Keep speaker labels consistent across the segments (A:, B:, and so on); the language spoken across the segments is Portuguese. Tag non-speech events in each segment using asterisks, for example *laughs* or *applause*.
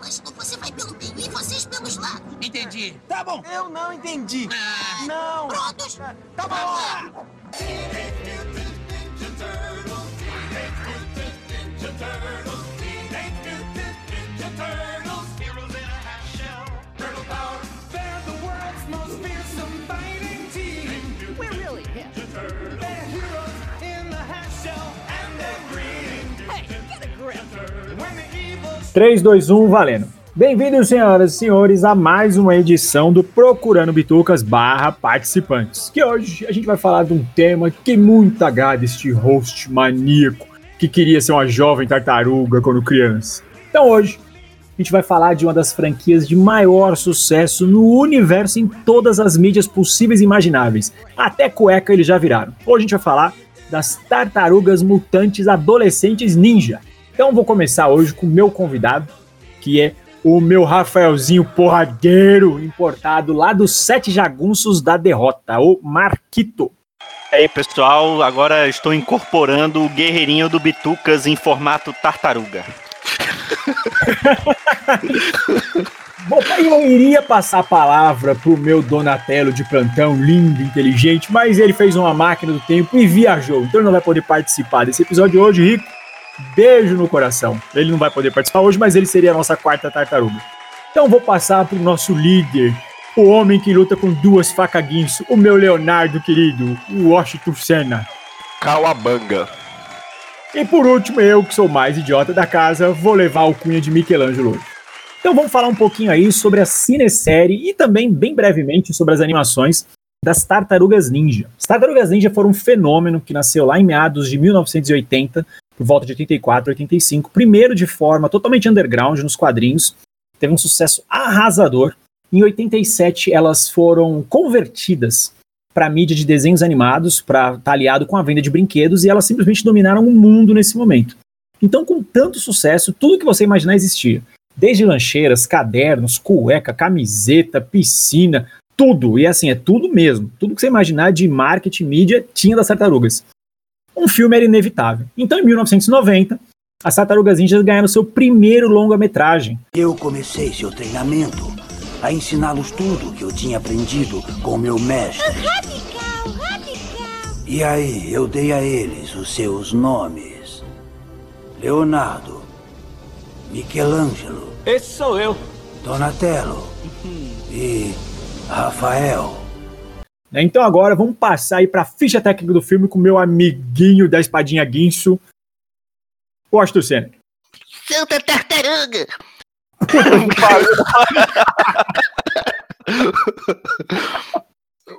A: Mas você vai pelo meio e vocês pelos lados.
B: Entendi.
C: Tá bom.
D: Eu não entendi.
B: Ah,
D: Não.
A: Prontos?
D: Tá bom.
E: They're
F: 3, 2, 1, valendo. Bem-vindos, senhoras e senhores, a mais uma edição do Procurando Bitucas barra participantes. Que hoje a gente vai falar de um tema que muito agrada este host maníaco que queria ser uma jovem tartaruga quando criança. Então hoje a gente vai falar de uma das franquias de maior sucesso no universo em todas as mídias possíveis e imagináveis. Até cueca eles já viraram. Hoje a gente vai falar das tartarugas mutantes adolescentes ninja. Então vou começar hoje com o meu convidado, que é o meu Rafaelzinho porradeiro importado lá dos Sete Jagunços da Derrota, o Marquito.
G: E aí, pessoal, agora estou incorporando o guerreirinho do Bitucas em formato tartaruga. *laughs*
F: Bom, eu iria passar a palavra pro meu Donatello de plantão, lindo, inteligente, mas ele fez uma máquina do tempo e viajou, então ele não vai poder participar desse episódio hoje, Rico. Beijo no coração. Ele não vai poder participar hoje, mas ele seria a nossa quarta tartaruga. Então vou passar pro nosso líder, o homem que luta com duas facas guinso, o meu Leonardo querido, o Washington Senna.
H: Cauabanga.
F: E por último, eu, que sou o mais idiota da casa, vou levar o cunha de Michelangelo hoje. Então vamos falar um pouquinho aí sobre a cinesérie e também, bem brevemente, sobre as animações das Tartarugas Ninja. As Tartarugas Ninja foram um fenômeno que nasceu lá em meados de 1980, por volta de 84, 85, primeiro de forma totalmente underground nos quadrinhos, teve um sucesso arrasador. Em 87, elas foram convertidas para mídia de desenhos animados, para estar aliado com a venda de brinquedos, e elas simplesmente dominaram o mundo nesse momento. Então, com tanto sucesso, tudo que você imaginar existia. Desde lancheiras, cadernos, cueca, camiseta, piscina, tudo. E assim, é tudo mesmo. Tudo que você imaginar de marketing, mídia, tinha das tartarugas. Um filme era inevitável. Então, em 1990, as Tartarugas Ninjas ganharam seu primeiro longa-metragem.
C: Eu comecei seu treinamento a ensiná-los tudo que eu tinha aprendido com meu mestre.
A: Radical, radical.
C: E aí eu dei a eles os seus nomes: Leonardo, Michelangelo,
D: Esse sou eu.
C: Donatello e Rafael.
F: Né? Então agora vamos passar aí para a ficha técnica do filme com meu amiguinho da espadinha guinso, Washington Senna.
A: Santa tartaruga.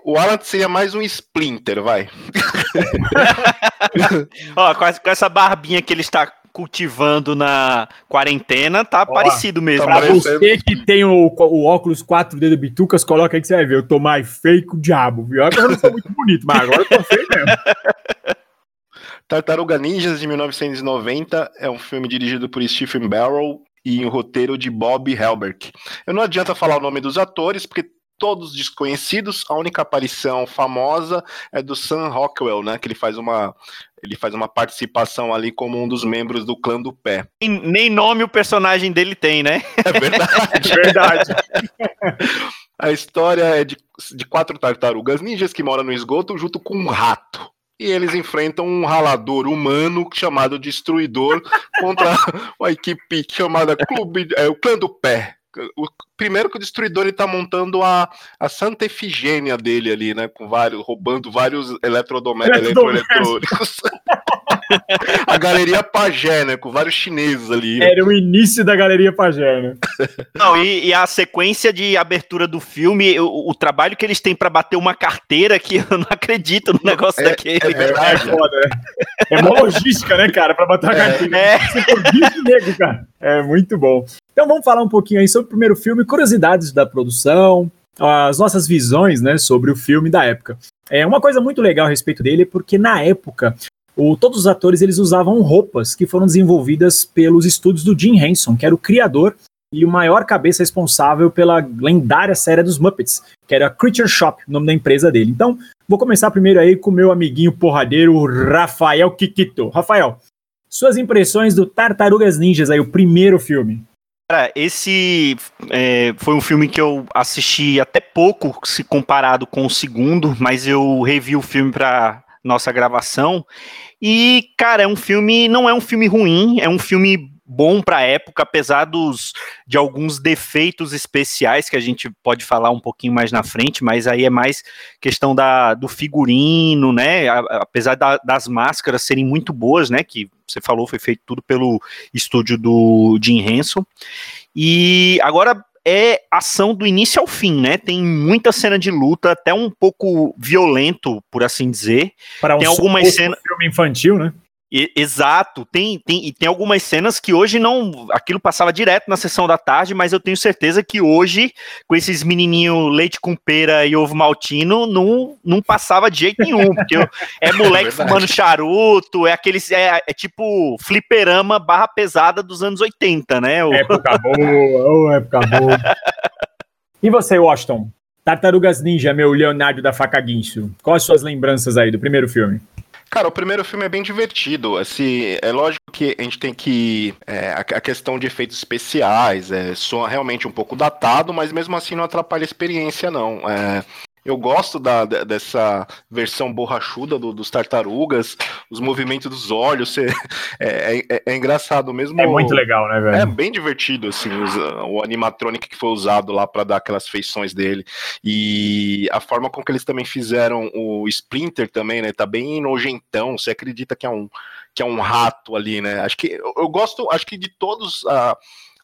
H: O Alan seria mais um Splinter, vai. *laughs*
G: Ó, com essa, com essa barbinha que ele está cultivando na quarentena, tá parecido mesmo.
H: tá
F: Pra você que tem o, o óculos 4D do Bitucas, coloca aí que você vai ver. Eu tô mais feio que o diabo, viu? Agora eu não sou muito bonito, mas agora eu tô feio mesmo. *laughs*
H: Tartaruga Ninjas de 1990 é um filme dirigido por Stephen Barrow e um roteiro de Bob Helberg. Eu não adianta falar o nome dos atores, porque todos desconhecidos. A única aparição famosa é do Sam Rockwell, né? Que ele faz uma ele faz uma participação ali como um dos membros do clã do pé.
G: Nem, nem nome o personagem dele tem, né?
H: É verdade. *laughs*
F: Verdade. *laughs*
H: A história é de, de quatro tartarugas ninjas que moram no esgoto junto com um rato. E eles enfrentam um ralador humano chamado Destruidor contra *laughs* uma equipe chamada Clube, é, o Clã do Pé. O, primeiro que o Destruidor ele tá montando a, a Santa Efigênia dele ali, né? Com vários, roubando vários eletrodomésticos, eletroeletrônicos. *laughs* a galeria Pajé, né? Com vários chineses ali.
F: Era o início da Galeria Pajé, né?
G: Não, e, e a sequência de abertura do filme, o, o trabalho que eles têm pra bater uma carteira que eu não acredito no negócio
H: É-
G: daquele.
H: é verdade.
F: É foda, né? É uma logística, né, cara, pra botar a carteira.
G: É.
F: Você negro, cara. É muito bom. Então vamos falar um pouquinho aí sobre o primeiro filme, curiosidades da produção, as nossas visões, né, sobre o filme da época. É uma coisa muito legal a respeito dele, porque na época o- todos os atores eles usavam roupas que foram desenvolvidas pelos estúdios do Jim Henson, que era o criador e o maior cabeça responsável pela lendária série dos Muppets, que era Creature Shop, o nome da empresa dele. Então, vou começar primeiro aí com o meu amiguinho porradeiro, Rafael Kikito. Rafael, suas impressões do Tartarugas Ninjas aí, o primeiro filme.
G: Cara, esse é, foi um filme que eu assisti até pouco, se comparado com o segundo, mas eu revi o filme para nossa gravação. E, cara, é um filme, não é um filme ruim, é um filme bom para a época, apesar dos, de alguns defeitos especiais que a gente pode falar um pouquinho mais na frente, mas aí é mais questão da, do figurino, né? A- Apesar da- das máscaras serem muito boas, né? Que você falou, foi feito tudo pelo estúdio do Jim Henson. E agora é ação do início ao fim, né? Tem muita cena de luta, até um pouco violento, por assim dizer.
F: Para um
G: Tem algumas cenas-
F: filme infantil, né?
G: E- exato, tem, tem, e tem algumas cenas que hoje não. Aquilo passava direto na sessão da tarde, mas eu tenho certeza que hoje, com esses menininho leite com pera e ovo maltino, não, não passava de jeito nenhum. Porque eu- *laughs* é moleque
H: verdade.
G: fumando charuto, é aqueles. É, é tipo fliperama barra pesada dos anos 80, né? O-
F: Época *laughs* boa, ô, época boa. *laughs* E você, Washington? Tartarugas Ninja, meu Leonardo da Faca Guincho. Quais as suas lembranças aí do primeiro filme?
H: Cara, o primeiro filme é bem divertido. Assim, é lógico que a gente tem que. é, a, questão de efeitos especiais é, soa realmente um pouco datado, mas mesmo assim não atrapalha a experiência, não. É, eu gosto da, dessa versão borrachuda do- dos tartarugas, os movimentos dos olhos. você- *laughs* é, é- é engraçado mesmo.
F: É muito legal, né,
H: É
F: velho?
H: bem divertido, assim, os- o animatronic que foi usado lá para dar aquelas feições dele. E a forma com que eles também fizeram o Splinter também, né? Tá bem nojentão. Você acredita que é um, que é um rato ali, né? Acho que eu, eu gosto, acho que de todos a-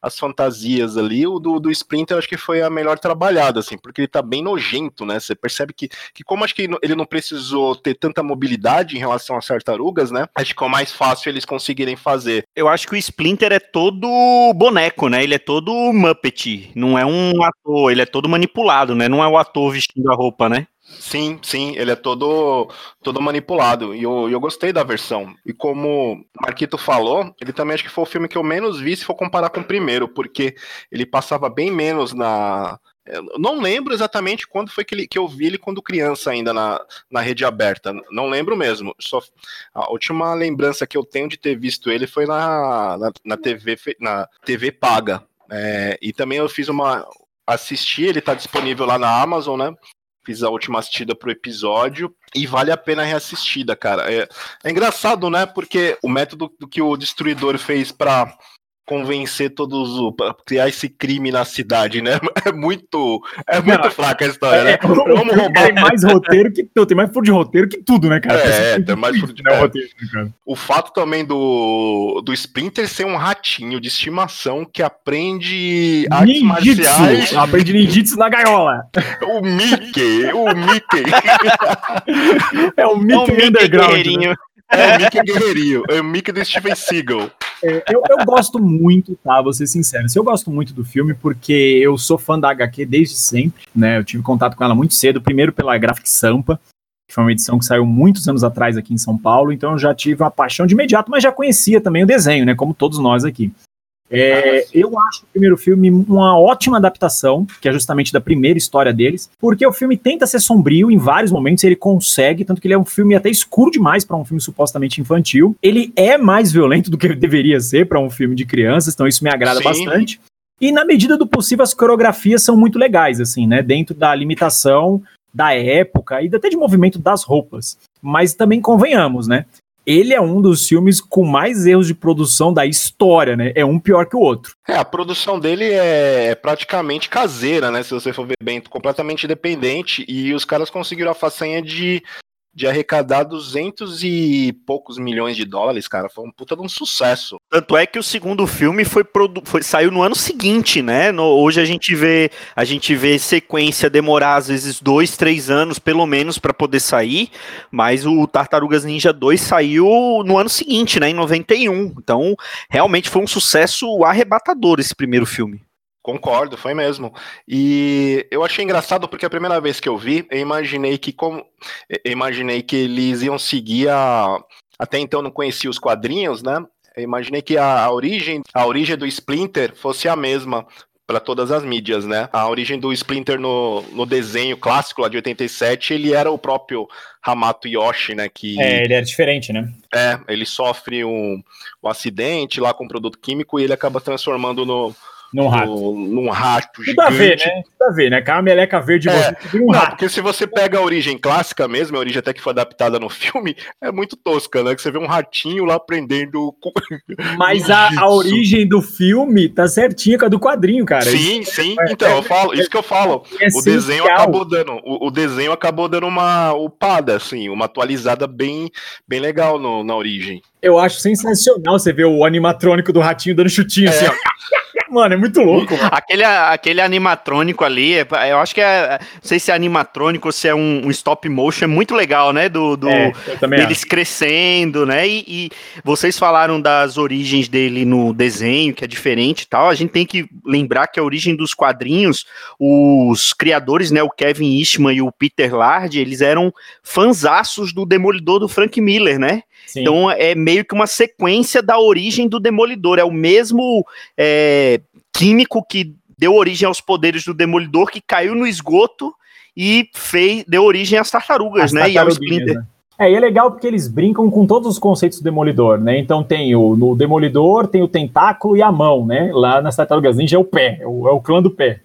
H: as fantasias ali, o do, do Splinter eu acho que foi a melhor trabalhada, assim, porque ele tá bem nojento, né? Você percebe que, que como acho que ele não precisou ter tanta mobilidade em relação às tartarugas, né? Acho que é o mais fácil eles conseguirem fazer.
G: Eu acho que o Splinter é todo boneco, né? Ele é todo Muppet. Não é um ator, ele é todo manipulado, né? Não é o ator vestindo a roupa, né?
H: Sim, sim, ele é todo, todo manipulado. E eu, eu gostei da versão. E como o Marquito falou, ele também acho que foi o filme que eu menos vi se for comparar com o primeiro, porque ele passava bem menos na. eu não lembro exatamente quando foi que, ele, que eu vi ele quando criança ainda na, na rede aberta. Não lembro mesmo. Só a última lembrança que eu tenho de ter visto ele foi na, na, na TV na TV paga. É, e também eu fiz uma assisti, ele tá disponível lá na Amazon, né? Fiz a última assistida pro episódio e vale a pena reassistida, cara. É, é engraçado, né? Porque o método do que o destruidor fez pra convencer todos o criar esse crime na cidade, né? *laughs* É muito é muito
F: Não,
H: fraca a história, né?
F: É, o
H: Vamos roubar
F: tem mais roteiro que tudo, tem mais furo de roteiro que tudo, né, cara?
H: É,
F: Tem
H: tem mais furo de-
F: né, o
H: é.
F: roteiro, né, cara?
H: O fato também do, do Splinter ser um ratinho de estimação que aprende artes marciais.
F: Ninjitsu, aprende ninjitsu na gaiola.
H: O Mickey, o Mickey. *laughs*
F: É o Mickey
G: É o Mickey
F: Underground. né?
G: Guerreirinho.
H: É o Mickey Guerreirinho. É o Mickey do Steven Seagal.
F: É, eu, eu gosto muito, tá? Vou ser sincero. Eu gosto muito do filme porque eu sou fã da HQ desde sempre, né? Eu tive contato com ela muito cedo, primeiro pela Graphic Sampa, que foi uma edição que saiu muitos anos atrás aqui em São Paulo, então eu já tive uma paixão de imediato, mas já conhecia também o desenho, né? Como todos nós aqui. É, eu acho o primeiro filme uma ótima adaptação, que é justamente da primeira história deles, porque o filme tenta ser sombrio em vários momentos, ele consegue, tanto que ele é um filme até escuro demais para um filme supostamente infantil. Ele é mais violento do que ele deveria ser para um filme de crianças, então isso me agrada
H: Sim.
F: bastante. E na medida do possível, as coreografias são muito legais, assim, né? Dentro da limitação da época e até de movimento das roupas. Mas também convenhamos, né? Ele é um dos filmes com mais erros de produção da história, né? É um pior que o outro.
H: É, a produção dele é praticamente caseira, né? Se você for ver bem, completamente independente. E os caras conseguiram a façanha de, de arrecadar 200 e poucos milhões de dólares, cara. Foi um puta de um sucesso.
G: Tanto é que o segundo filme foi, foi- saiu no ano seguinte, né? No- hoje a gente vê a gente vê sequência demorar às vezes dois, três anos pelo menos para poder sair, mas o Tartarugas Ninja 2 saiu no ano seguinte, né? Em 91. Então realmente foi um sucesso arrebatador esse primeiro filme.
H: Concordo, foi mesmo. E eu achei engraçado porque a primeira vez que eu vi, eu imaginei que como eu imaginei que eles iam seguir a até então eu não conhecia os quadrinhos, né? Eu imaginei que a, a origem a origem do Splinter fosse a mesma para todas as mídias, né? A origem do Splinter no, no desenho clássico lá de 87, ele era o próprio Hamato Yoshi, né? Que
F: ele era diferente, né?
H: é, ele sofre um, um acidente lá com um produto químico e ele acaba transformando no,
F: Num rato.
H: no- num rato
F: Tudo
H: gigante.
F: a ver, né? Tudo a ver, né? Que é meleca verde
H: É,
F: um
H: Não,
F: rato.
H: porque se você pega a origem clássica mesmo, a origem até que foi adaptada no filme, é muito tosca, né? Que você vê um ratinho lá prendendo. *laughs*
F: Mas a, a origem do filme tá certinha com a do quadrinho, cara.
H: Sim, sim. Então, eu falo, isso que eu falo.
F: É
H: O desenho
F: essencial.
H: acabou dando, o, o desenho acabou dando uma upada, assim, uma atualizada bem, bem legal no- na origem.
F: Eu acho sensacional você ver o animatrônico do ratinho dando chutinho assim, ó. *laughs* Mano, é muito louco, mano.
G: Aquele, aquele animatrônico ali, é- eu acho que é. Não sei se é animatrônico ou se é um, um stop motion, é muito legal, né? Do, do,
F: É,
G: deles crescendo, né? E, e vocês falaram das origens dele no desenho, que é diferente e tal. A gente tem que lembrar que a origem dos quadrinhos, os criadores, né? O Kevin Eastman e o Peter Lard, eles eram fanzaços do Demolidor do Frank Miller, né?
F: Sim.
G: Então é meio que uma sequência da origem do Demolidor. É o mesmo é, químico que deu origem aos poderes do Demolidor, que caiu no esgoto e fez, deu origem às tartarugas,
F: As
G: né? E ao
F: tartaruguinhas,
G: Splinter.
F: né? É, e é legal porque eles brincam com todos os conceitos do Demolidor, né? Então tem o no Demolidor, tem o tentáculo e a mão, né? Lá nas Tartarugas Ninja é o pé, é o, é o clã do pé.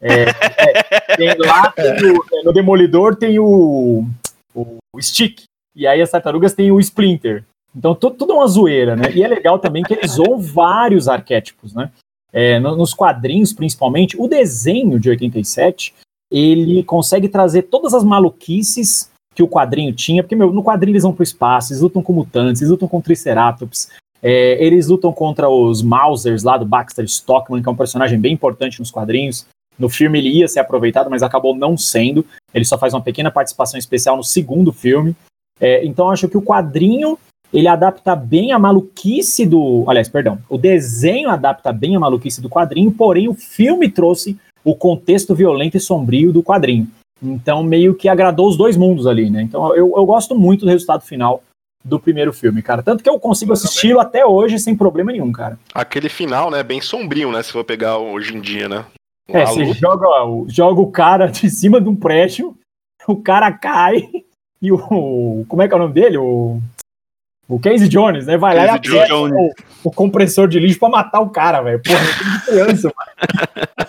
F: É, é, tem- lá tem o- é, no Demolidor tem o, o stick, e aí as tartarugas tem o Splinter. Então tu- tudo é uma zoeira, né? E é legal também que eles usam vários arquétipos, né? É, no- nos quadrinhos, principalmente, o desenho de 87, ele consegue trazer todas as maluquices que o quadrinho tinha, porque, meu, no quadrinho eles vão pro espaço, eles lutam com mutantes, eles lutam com Triceratops, é, eles lutam contra os Mausers lá do Baxter Stockman, que é um personagem bem importante nos quadrinhos. No filme ele ia ser aproveitado, mas acabou não sendo. Ele só faz uma pequena participação especial no segundo filme. É, então acho que o quadrinho ele adapta bem a maluquice do. Aliás, perdão. O desenho adapta bem a maluquice do quadrinho, porém o filme trouxe o contexto violento e sombrio do quadrinho. Então, meio que agradou os dois mundos ali, né? Então, eu, eu gosto muito do resultado final do primeiro filme, cara. Tanto que eu consigo assisti-lo até hoje sem problema nenhum, cara.
H: Aquele final, né, bem sombrio, né, se for pegar hoje em dia, né?
F: É,
H: A
F: você
H: luta-
F: joga, o- joga o cara *laughs* de cima de um prédio, o cara cai *laughs* e o. Como é que é o nome dele? O. O Casey Jones, né? Vai lá e
H: Casey
F: aperta o, o compressor de lixo pra matar o cara, velho. Porra, é de criança, mano.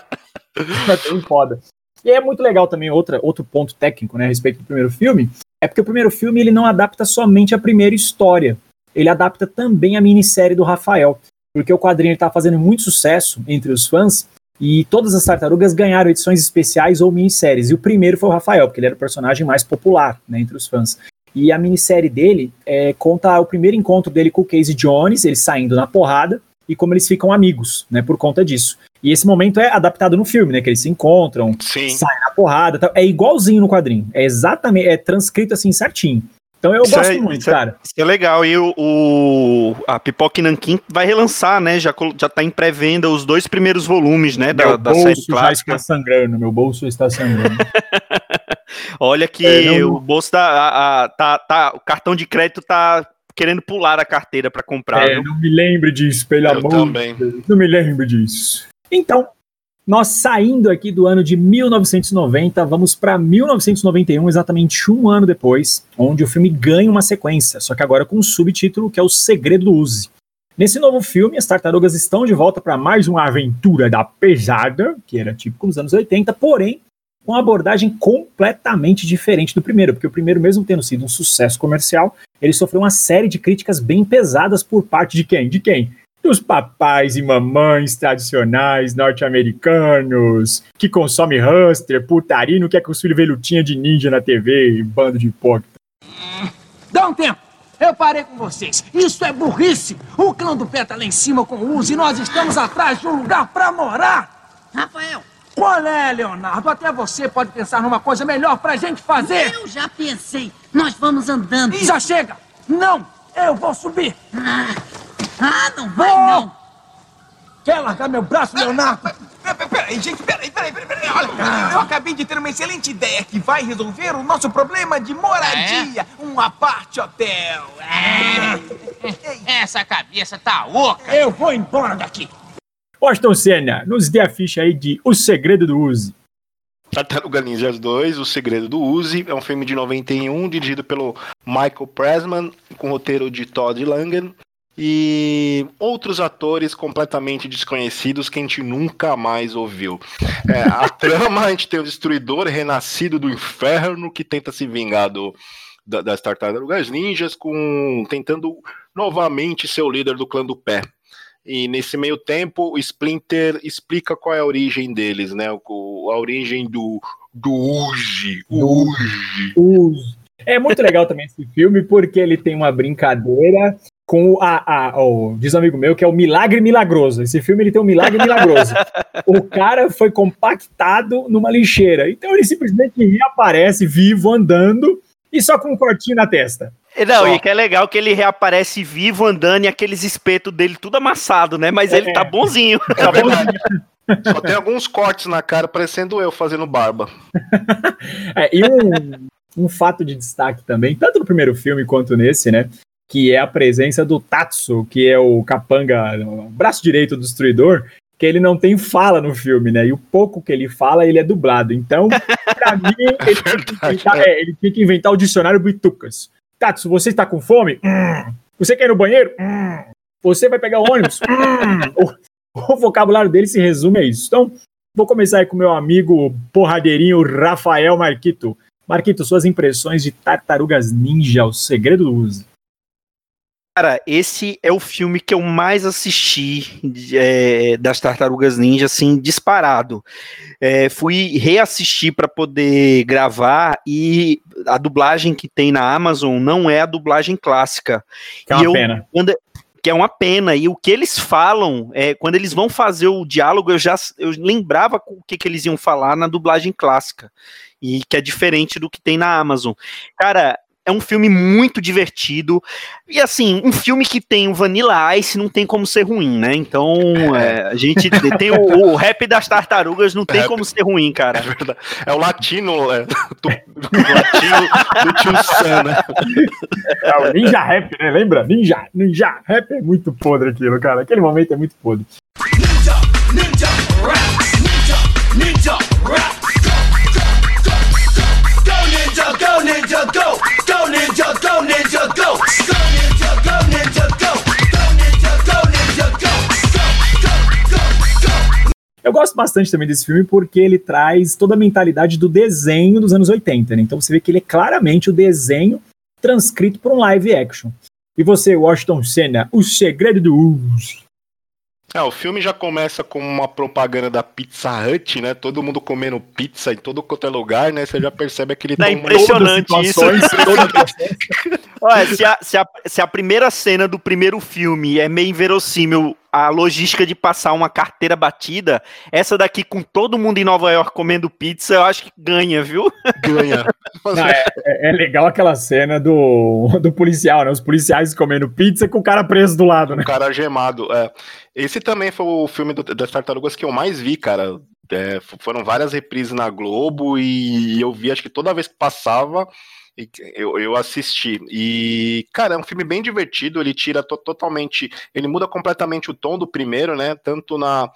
F: *laughs* é bem foda. E é muito legal também, outra, outro ponto técnico, né, a respeito do primeiro filme, é porque o primeiro filme ele não adapta somente a primeira história, ele adapta também a minissérie do Rafael, porque o quadrinho está fazendo muito sucesso entre os fãs e todas as tartarugas ganharam edições especiais ou minisséries. E o primeiro foi o Rafael, porque ele era o personagem mais popular né, entre os fãs. E a minissérie dele é, conta o primeiro encontro dele com o Casey Jones, eles saindo na porrada e como eles ficam amigos, né, por conta disso. E esse momento é adaptado no filme, né, que eles se encontram,
H: Sim.
F: saem na porrada, tal. é igualzinho no quadrinho, é exatamente, é transcrito assim certinho. Então eu
G: Isso
F: gosto
G: é-
F: muito,
G: é-
F: cara.
G: Isso é legal. E o, o- a Pipoca Nankin vai relançar, né? Já, já tá em pré-venda os dois primeiros volumes, né? Da,
F: meu
G: da
F: bolso
G: série clássica.
F: está sangrando, meu bolso está sangrando. *laughs*
G: Olha que
F: É, não-
G: o bolso tá, a- a- tá, tá- O cartão de crédito tá querendo pular a carteira pra comprar.
F: É,
G: viu?
F: não me lembre disso, pelo
H: Eu
F: amor
H: também.
F: de Deus. Não me lembre disso. Então, nós saindo aqui do ano de 1990, vamos para 1991, exatamente um ano depois, onde o filme ganha uma sequência, só que agora com um subtítulo que é O Segredo do Uzi. Nesse novo filme, as tartarugas estão de volta para mais uma aventura da pesada, que era típico nos anos 80, porém com uma abordagem completamente diferente do primeiro, porque o primeiro, mesmo tendo sido um sucesso comercial, ele sofreu uma série de críticas bem pesadas por parte de quem? De quem? Dos papais e mamães tradicionais norte-americanos, que consomem hamster, putaria, e não quer que os filhos vejam lutinha de ninja na TV, bando de hipócrita.
E: Dá um tempo. Eu parei com vocês. Isso é burrice. O clã do pé tá lá em cima com o Uzi e nós estamos atrás de um lugar pra morar.
A: Rafael,
E: Qual é, Leonardo? Até você pode pensar numa coisa melhor pra gente fazer.
A: eu já pensei. Nós vamos andando.
E: Já chega. Não, eu vou subir.
A: Ah, ah, não vai
E: Vou.
A: não.
E: Quer largar meu braço, Leonardo?
D: Peraí, peraí, gente, peraí, peraí, peraí, peraí. Olha, eu acabei de ter uma excelente ideia que vai resolver o nosso problema de moradia. Um aparte hotel. É.
B: Essa cabeça tá oca.
E: Eu vou embora daqui.
F: Washington Senna, nos dê a ficha aí de O Segredo do Uzi.
H: Tartaruga Ninjas 2, O Segredo do Uzi, é um filme de 91, dirigido pelo Michael Pressman, com roteiro de Todd Langen. e outros atores completamente desconhecidos que a gente nunca mais ouviu. É, a *laughs* trama, a gente tem o Destruidor renascido do inferno que tenta se vingar do, da- das tartarugas ninjas, com tentando novamente ser o líder do clã do pé. E nesse meio tempo, o Splinter explica qual é a origem deles, né? O- a origem do, do Uji. Uji.
F: Os- É muito legal também esse filme, porque ele tem uma brincadeira com a, a o, diz um amigo meu que é o milagre milagroso. Esse filme ele tem um milagre milagroso. *laughs* o cara foi compactado numa lixeira, então ele simplesmente reaparece vivo andando e só com um cortinho na testa.
G: Não,
H: Só.
G: e que é legal que ele reaparece vivo andando e aqueles espetos dele tudo amassado, né? Mas ele
F: É.
G: tá bonzinho.
H: É *laughs* verdade. *laughs* Só tem alguns cortes na cara, parecendo eu fazendo barba. *laughs*
F: É, e um, um fato de destaque também, tanto no primeiro filme quanto nesse, né? Que é a presença do Tatsu, que é o capanga, o braço direito do destruidor, que ele não tem fala no filme, né? E o pouco que ele fala, ele é dublado. Então, *laughs* pra mim, ele, tinha que inventar, é, ele tinha que inventar o dicionário Bitucas. Tatsu, você está com fome? Hum. Você quer ir no banheiro? Hum. Você vai pegar o ônibus? Hum. O, o vocabulário dele se resume a isso. Então, vou começar aí com meu amigo porradeirinho Rafael Marquito. Marquito, suas impressões de Tartarugas Ninja, o segredo do uso.
G: Cara, esse é o filme que eu mais assisti é, das Tartarugas Ninja, assim, disparado. É, fui reassistir para poder gravar e a dublagem que tem na Amazon não é a dublagem clássica.
F: Que é uma
G: eu-
F: pena.
G: quando- que é uma pena. E o que eles falam, é, quando eles vão fazer o diálogo, eu já eu lembrava o que, que eles iam falar na dublagem clássica. E que é diferente do que tem na Amazon. Cara, é um filme muito divertido. E assim, um filme que tem o Vanilla Ice não tem como ser ruim, né? Então, *laughs* é, a gente tem o, o rap das tartarugas, não tem
H: Rap.
G: como ser ruim,
H: É
G: cara.
H: verdade. É o latino, é, *laughs* do, do latino do tio Sam, né?
F: É o Ninja Rap, né? Lembra? Ninja, Ninja Rap é muito podre aquilo, cara. Aquele momento é muito podre.
E: Ninja, ninja, rap, ninja, ninja,
F: Eu gosto bastante também desse filme porque ele traz toda a mentalidade do desenho dos anos 80, né? Então você vê que ele é claramente o desenho transcrito para um live action. E você, Washington Senna, o segredo do uso.
H: É, o filme já começa com uma propaganda da Pizza Hut, né? Todo mundo comendo pizza em todo quanto é lugar, né? Você já percebe aquele
G: É
H: tom
G: impressionante isso. *laughs* Olha, se a, se, a, se a primeira cena do primeiro filme é meio inverossímil a logística de passar uma carteira batida, essa daqui com todo mundo em Nova York comendo pizza, eu acho que ganha, viu? *laughs*
H: ganha.
F: Não, é, é- é legal aquela cena do, do policial, né? Os policiais comendo pizza com o cara preso do lado, né?
H: Um cara gemado. É. Esse também foi o filme do- das tartarugas que eu mais vi, cara. É, foram várias reprises na Globo e eu vi, acho que toda vez que passava, eu, eu assisti. E, cara, é um filme bem divertido. Ele tira to- totalmente. Ele muda completamente o tom do primeiro, né? Tanto na.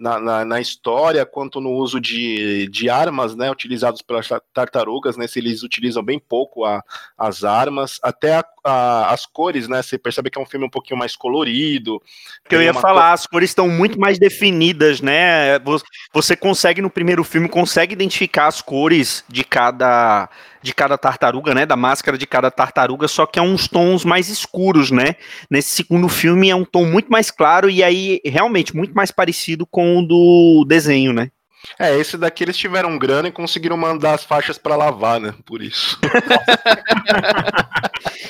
H: Na, na, na história, quanto no uso de, de armas, né, utilizados pelas tar- tartarugas, né, se eles utilizam bem pouco a, as armas, até a- a- as cores, né, você percebe que é um filme um pouquinho mais colorido.
G: Que eu ia falar, as cores estão muito mais definidas, né? Vo- Você consegue no primeiro filme consegue identificar as cores de cada de cada tartaruga, né? Da máscara de cada tartaruga, só que é uns tons mais escuros, né? Nesse segundo filme é um tom muito mais claro e aí realmente muito mais parecido com o do desenho, né?
H: É, esse daqui eles tiveram grana e conseguiram mandar as faixas pra lavar, né? Por isso. *laughs*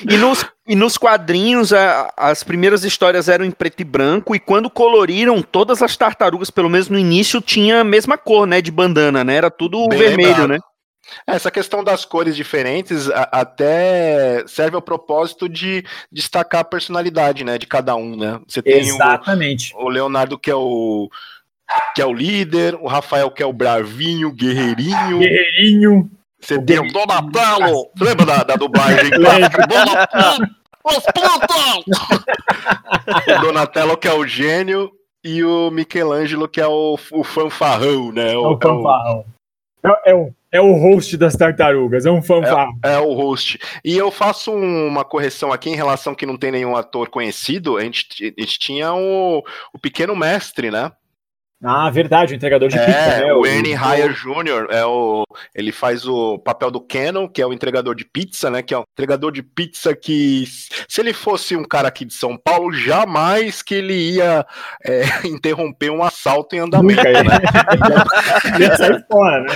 G: E nos, e nos quadrinhos, a- as primeiras histórias eram em preto e branco, e quando coloriram, todas as tartarugas, pelo menos no início, tinha a mesma cor, né? De bandana, né? Era tudo
H: Bem
G: vermelho,
H: lembrado.
G: né?
H: Essa questão das cores diferentes a- até serve ao propósito de destacar a personalidade, né? De cada um, né? Você tem o,
F: Exatamente.
H: o Leonardo que é o que é o líder, o Rafael que é o bravinho, guerreirinho.
F: Guerreirinho.
H: Você
F: o
H: tem o. Donatello. Lembra da, da dublagem? *laughs* Donatello. Os *laughs* o Donatello que é o gênio e o Michelangelo que é o, o fanfarrão, né?
F: É o fanfarrão. É, é o, É o host das tartarugas, é um fanfarrão.
H: É o host. E eu faço um- uma correção aqui em relação que não tem nenhum ator conhecido. A gente, a gente tinha o, o Pequeno Mestre, né?
F: Ah, verdade, o entregador de pizza,
H: É,
F: né?
H: o Ernie Heyer Jr. É o, ele faz o papel do Cannon, que é o entregador de pizza, né? Que é um entregador de pizza que, se ele fosse um cara aqui de São Paulo, jamais que ele ia é, *laughs* interromper um assalto em andamento,
F: Nunca,
H: né?
F: Ele *laughs* ia sair fora, né?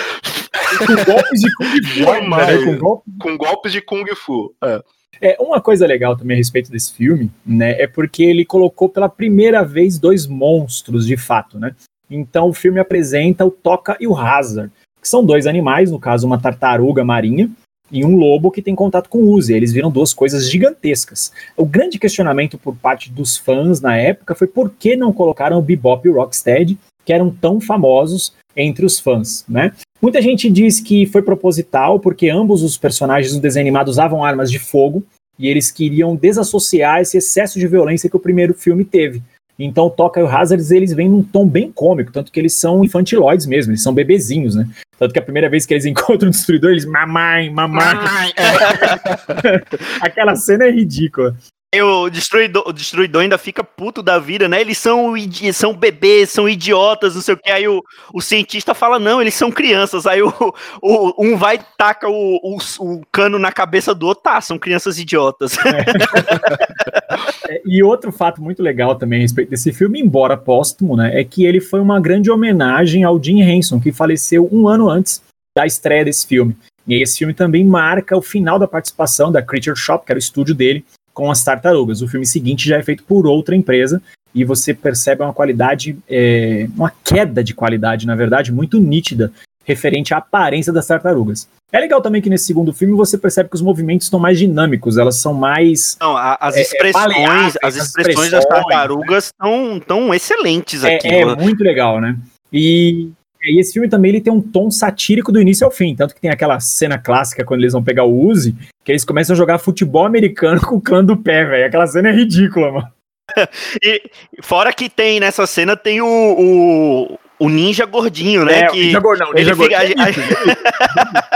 F: Com golpes de Kung Fu, ainda, né?
H: Jamais.
F: Com golpes
H: Com golpes de Kung Fu. É.
F: É, uma coisa legal também a respeito desse filme, né, é porque ele colocou pela primeira vez dois monstros de fato, né? Então o filme apresenta o Toca e o Hazard, que são dois animais, no caso uma tartaruga marinha e um lobo que tem contato com o Uzi. Eles viram duas coisas gigantescas. O grande questionamento por parte dos fãs na época foi por que não colocaram o Bebop e o Rocksteady, que eram tão famosos entre os fãs, né? Muita gente diz que foi proposital, porque ambos os personagens do desenho animado usavam armas de fogo, e eles queriam desassociar esse excesso de violência que o primeiro filme teve. Então, Toca e o Hazards, eles vêm num tom bem cômico, tanto que eles são infantiloides mesmo, eles são bebezinhos, né? Tanto que a primeira vez que eles *laughs* encontram o Destruidor, eles, mamãe, mamãe. *laughs* Aquela cena é ridícula.
G: O destruidor, o destruidor ainda fica puto da vida, né? Eles são, são bebês, são idiotas, não sei o que. Aí o, o cientista fala, não, eles são crianças. Aí o, o- um vai e taca o, o, o cano na cabeça do outro, tá, são crianças idiotas.
F: É, *laughs* E outro fato muito legal também a respeito desse filme, embora póstumo, né, é que ele foi uma grande homenagem ao Jim Henson, que faleceu um ano antes da estreia desse filme. E esse filme também marca o final da participação da Creature Shop, que era o estúdio dele, com as tartarugas. O filme seguinte já é feito por outra empresa e você percebe uma qualidade, é, uma queda de qualidade, na verdade, muito nítida, referente à aparência das tartarugas. É legal também que nesse segundo filme você percebe que os movimentos estão mais dinâmicos, elas são mais
G: Não, as
F: É- é
G: expressões,
F: maleáveis,
G: as
F: as
G: expressões das
F: expressões,
G: tartarugas estão tão excelentes
F: É,
G: aqui.
F: é muito legal, né? E, e esse filme também ele tem um tom satírico do início ao fim, tanto que tem aquela cena clássica quando eles vão pegar o Uzi, que eles começam a jogar futebol americano *laughs* com o clã do pé, velho. Aquela cena é ridícula, mano. *laughs*
G: E fora que tem nessa cena tem o, o, o ninja gordinho, né?
F: É,
G: que
F: Ninja Gordão, Ninja
G: fica, a,
F: Gordão é
G: a-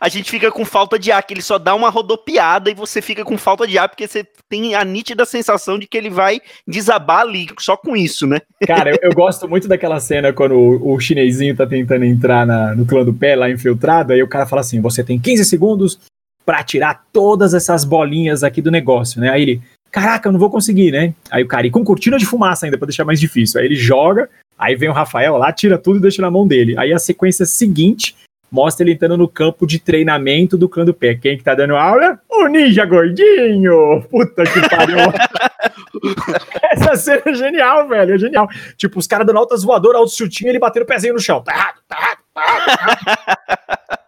G: a gente fica com falta de ar, que ele só dá uma rodopiada e você fica com falta de ar, porque você tem a nítida sensação de que ele vai desabar ali, só com isso, né? *laughs*
F: Cara, eu, eu gosto muito daquela cena quando o, o chinesinho tá tentando entrar na- no clã do pé lá infiltrado, aí o cara fala assim: você tem 15 segundos pra tirar todas essas bolinhas aqui do negócio, né? Aí ele, caraca, eu não vou conseguir, né? Aí o cara, e com cortina de fumaça ainda pra deixar mais difícil. Aí ele joga, aí vem o Rafael lá, tira tudo e deixa na mão dele. Aí a sequência seguinte mostra ele entrando no campo de treinamento do clã do pé. Quem que tá dando aula? O ninja gordinho! Puta que pariu! *laughs* Essa cena é genial, velho, é genial. Tipo, os caras dando altas voadoras, altos chutinhos, ele batendo o pezinho no chão. Tá errado, tá errado, tá errado. *laughs*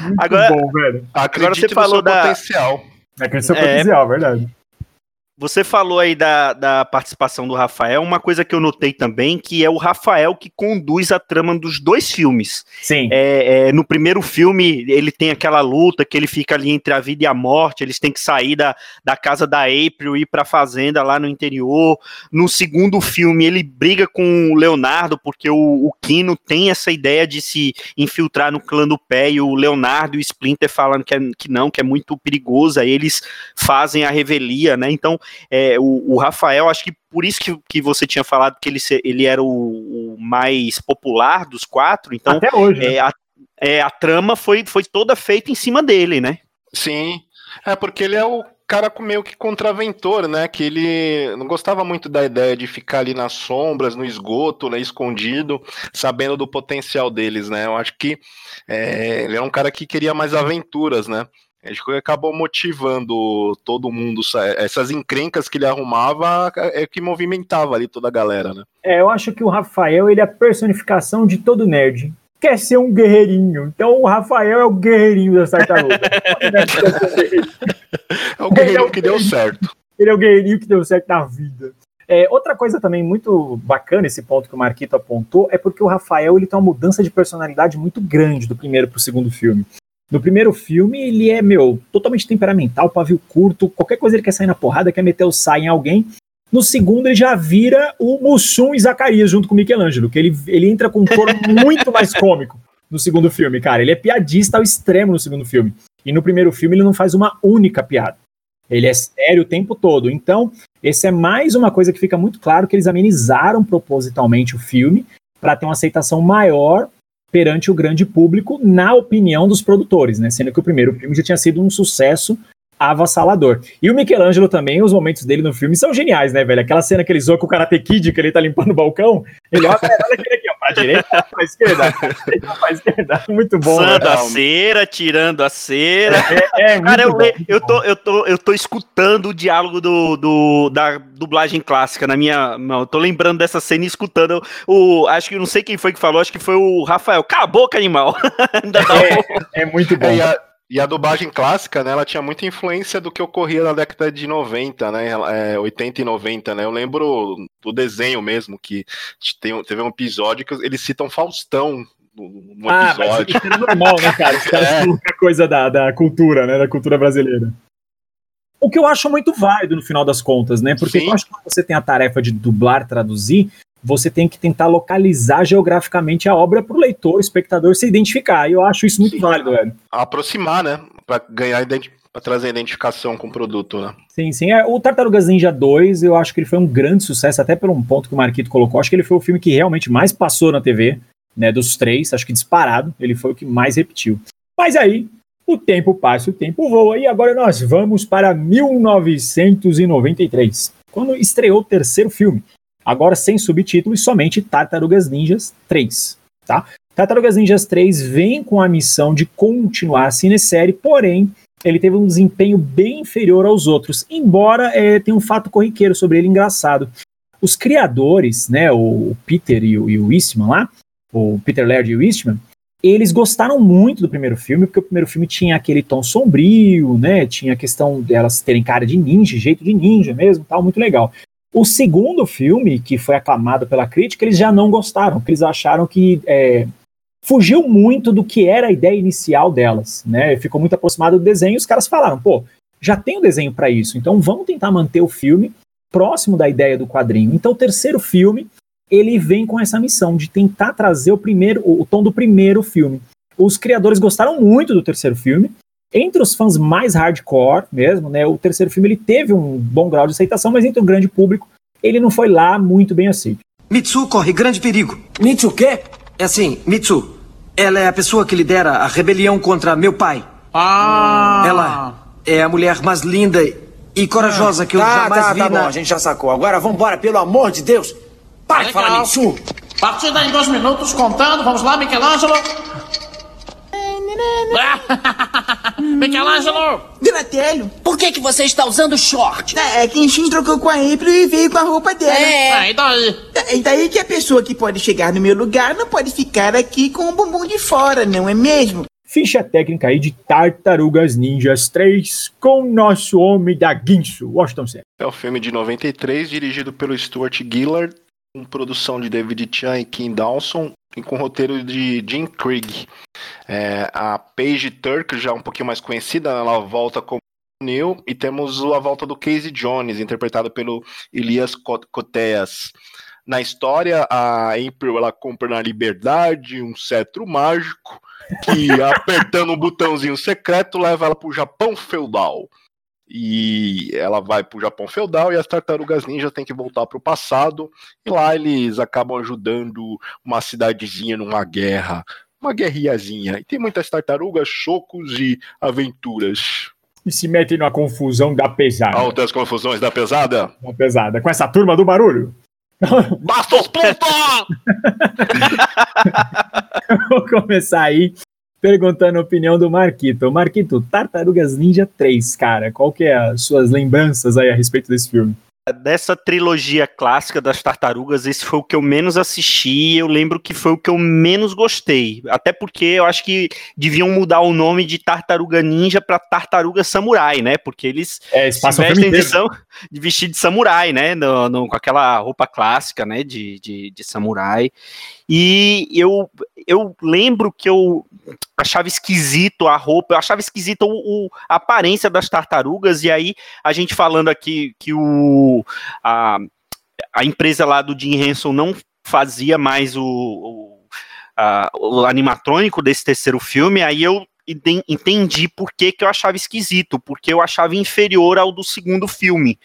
F: Muito
G: Agora-
F: bom, velho.
H: Acredite
G: você falou da-
H: potencial.
F: É é o
G: É.
F: potencial, verdade.
G: Você falou aí da, da participação do Rafael, uma coisa que eu notei também, que é o Rafael que conduz a trama dos dois filmes.
F: Sim.
G: É, é, no primeiro filme, ele tem aquela luta que ele fica ali entre a vida e a morte, eles têm que sair da, da casa da April e ir pra fazenda lá no interior. No segundo filme, ele briga com o Leonardo, porque o, o Kino tem essa ideia de se infiltrar no clã do pé, e o Leonardo e o Splinter falando que, é, que não, que é muito perigoso, aí eles fazem a revelia, né? Então, é, o, o Rafael, acho que por isso que, que você tinha falado que ele, ele era o, o mais popular dos quatro, então
F: Até hoje. né?
G: é, a, é, a trama foi, foi toda feita em cima dele, né?
H: Sim. É porque ele é o cara com- meio que contraventor, né? Que ele não gostava muito da ideia de ficar ali nas sombras, no esgoto, né, escondido, sabendo do potencial deles, né? Eu acho que é, ele é um cara que queria mais aventuras, né? Acho que acabou motivando todo mundo. sa- Essas encrencas que ele arrumava é que movimentava ali toda a galera, né?
F: É, eu acho que o Rafael ele é a personificação de todo nerd. Quer ser um guerreirinho. Então o Rafael é o guerreirinho das tartarugas. *laughs*
H: É o guerreiro que deu certo.
F: Ele é o guerreirinho que deu certo na vida. É, outra coisa também muito bacana, esse ponto que o Marquito apontou, é porque o Rafael ele tem uma mudança de personalidade muito grande do primeiro pro segundo filme. No primeiro filme, ele é, meu, totalmente temperamental, pavio curto, qualquer coisa ele quer sair na porrada, quer meter o sai em alguém. No segundo, ele já vira o Mussum e Zacarias junto com o Michelangelo, que ele, ele entra com um tono *laughs* muito mais cômico. no segundo filme, cara. Ele é piadista ao extremo no segundo filme. E no primeiro filme ele não faz uma única piada. Ele é sério o tempo todo. Então, esse é mais uma coisa que fica muito claro que eles amenizaram propositalmente o filme para ter uma aceitação maior perante o grande público, na opinião dos produtores, né? Sendo que o primeiro filme já tinha sido um sucesso avassalador. E o Michelangelo também, os momentos dele no filme são geniais, né, velho? Aquela cena que ele zoa com o Karate Kid, que ele tá limpando o balcão, ele olha, olha aquele aqui, ó, pra direita, pra esquerda, pra direita, pra esquerda. *laughs* Muito bom,
G: Usando
F: velho.
G: a cera, tirando a cera.
F: É, é muito
G: Cara, eu,
F: bom,
G: eu, tô, eu, tô, eu tô escutando o diálogo do, do- da dublagem clássica na minha. Não, eu tô lembrando dessa cena e escutando. O, acho que não sei quem foi que falou, acho que foi o Rafael. Cala a boca, animal! *laughs* Um-
F: É muito bom.
H: É, e, a, dublagem clássica, né, ela tinha muita influência do que ocorria na década de 90, né, é, 80 e 90, né, eu lembro do desenho mesmo, que tem, teve um episódio que eles citam Faustão no,
F: Ah, mas
H: episódio.
F: isso é normal, né, cara? *laughs* Os caras
H: É.
F: coisa da, da cultura, né? Da cultura brasileira. O que eu acho muito válido no final das contas, né? Porque
H: Sim.
F: eu acho que quando você tem a tarefa de dublar, traduzir, você tem que tentar localizar geograficamente a obra para o leitor, o espectador se identificar. E eu acho isso muito válido, velho.
H: aproximar, né, pra ganhar pra trazer identificação com o produto, né.
F: Sim, sim. É, o Tartarugas Ninja 2, eu acho que ele foi um grande sucesso, até por um ponto que o Marquito colocou. Acho que ele foi o filme que realmente mais passou na TV, né? Dos três, acho que disparado. Ele foi o que mais repetiu. Mas aí, o tempo passa, o tempo voa, e agora nós vamos para 1993, quando estreou o terceiro filme. Agora sem subtítulo e somente Tartarugas Ninjas 3, tá? Tartarugas Ninjas 3 vem com a missão de continuar a cinesérie, porém ele teve um desempenho bem inferior aos outros, embora é, tenha um fato corriqueiro sobre ele engraçado. Os criadores, né, o Peter e o, e o Eastman lá, o Peter Laird e o Eastman, eles gostaram muito do primeiro filme, porque o primeiro filme tinha aquele tom sombrio, né, tinha a questão delas terem cara de ninja, jeito de ninja mesmo, tal, muito legal. O segundo filme, que foi aclamado pela crítica, eles já não gostaram, porque eles acharam que é, fugiu muito do que era a ideia inicial delas, né? Ficou muito aproximado do desenho e os caras falaram, pô, já tem o desenho para isso, então vamos tentar manter o filme próximo da ideia do quadrinho. Então o terceiro filme, ele vem com essa missão de tentar trazer o primeiro, o, o tom do primeiro filme. Os criadores gostaram muito do terceiro filme. Entre os fãs mais hardcore mesmo, né? O terceiro filme ele teve um bom grau de aceitação, mas entre o grande público ele não foi lá muito bem aceito.
I: Mitsu corre grande perigo.
J: Mitsu o quê?
I: É assim, Mitsu. Ela é a pessoa que lidera a rebelião contra meu pai.
J: Ah!
I: Ela é a mulher mais linda e corajosa que eu
J: tá,
I: jamais
J: tá,
I: vi
J: tá
I: na...
J: bom, a gente já sacou. Agora vambora, pelo amor de Deus. Para de falar Mitsu.
B: Partida em dois minutos, contando. Vamos lá, Michelangelo. *laughs* Michelangelo!
K: Donatello,
A: Por que, que você está usando short?
K: é é que a gente trocou com a April e veio com a roupa dela.
A: É.
B: Ah, e daí?
K: E daí que a pessoa que pode chegar no meu lugar não pode ficar aqui com o bumbum de fora, não é mesmo?
F: Ficha técnica aí de Tartarugas Ninjas 3 com nosso homem da Guinso, Washington Senna.
H: É o filme de 93, dirigido pelo Stuart Gillard, com produção de David Chan e Kim Dawson, e com roteiro de Jim Krieg. É, a Paige Turk, já um pouquinho mais conhecida, ela volta como Neil, e temos a volta do Casey Jones, interpretado pelo Elias Co- Coteas. Na história, a April ela compra na liberdade um cetro mágico que, apertando um botãozinho secreto, leva ela pro Japão feudal. E ela vai pro Japão feudal e as tartarugas ninja têm que voltar pro passado. E lá eles acabam ajudando uma cidadezinha numa guerra. Uma guerrilhazinha. E tem muitas tartarugas, chocos e aventuras.
F: E se metem numa confusão da pesada.
H: Altas confusões da pesada.
F: Da pesada. Com essa turma do barulho.
H: Basta os pontos! *laughs*
F: Vou começar aí perguntando a opinião do Marquito. Marquito, Tartarugas Ninja 3, cara, qual que é as suas lembranças aí a respeito desse filme?
G: Dessa trilogia clássica das tartarugas, esse foi o que eu menos assisti. e Eu lembro que foi o que eu menos gostei. Até porque eu acho que deviam mudar o nome de Tartaruga Ninja para Tartaruga Samurai, né? Porque eles
F: É,
G: se vestem de, sam- de vestido de samurai, né? No- no- com aquela roupa clássica, né? De, de, de samurai. E eu, eu lembro que eu achava esquisito a roupa, eu achava esquisito a aparência das tartarugas, e aí a gente falando aqui que o, a, a empresa lá do Jim Henson não fazia mais o, o- a- o animatrônico desse terceiro filme, aí eu enten- entendi por que, que eu achava esquisito, porque eu achava inferior ao do segundo filme.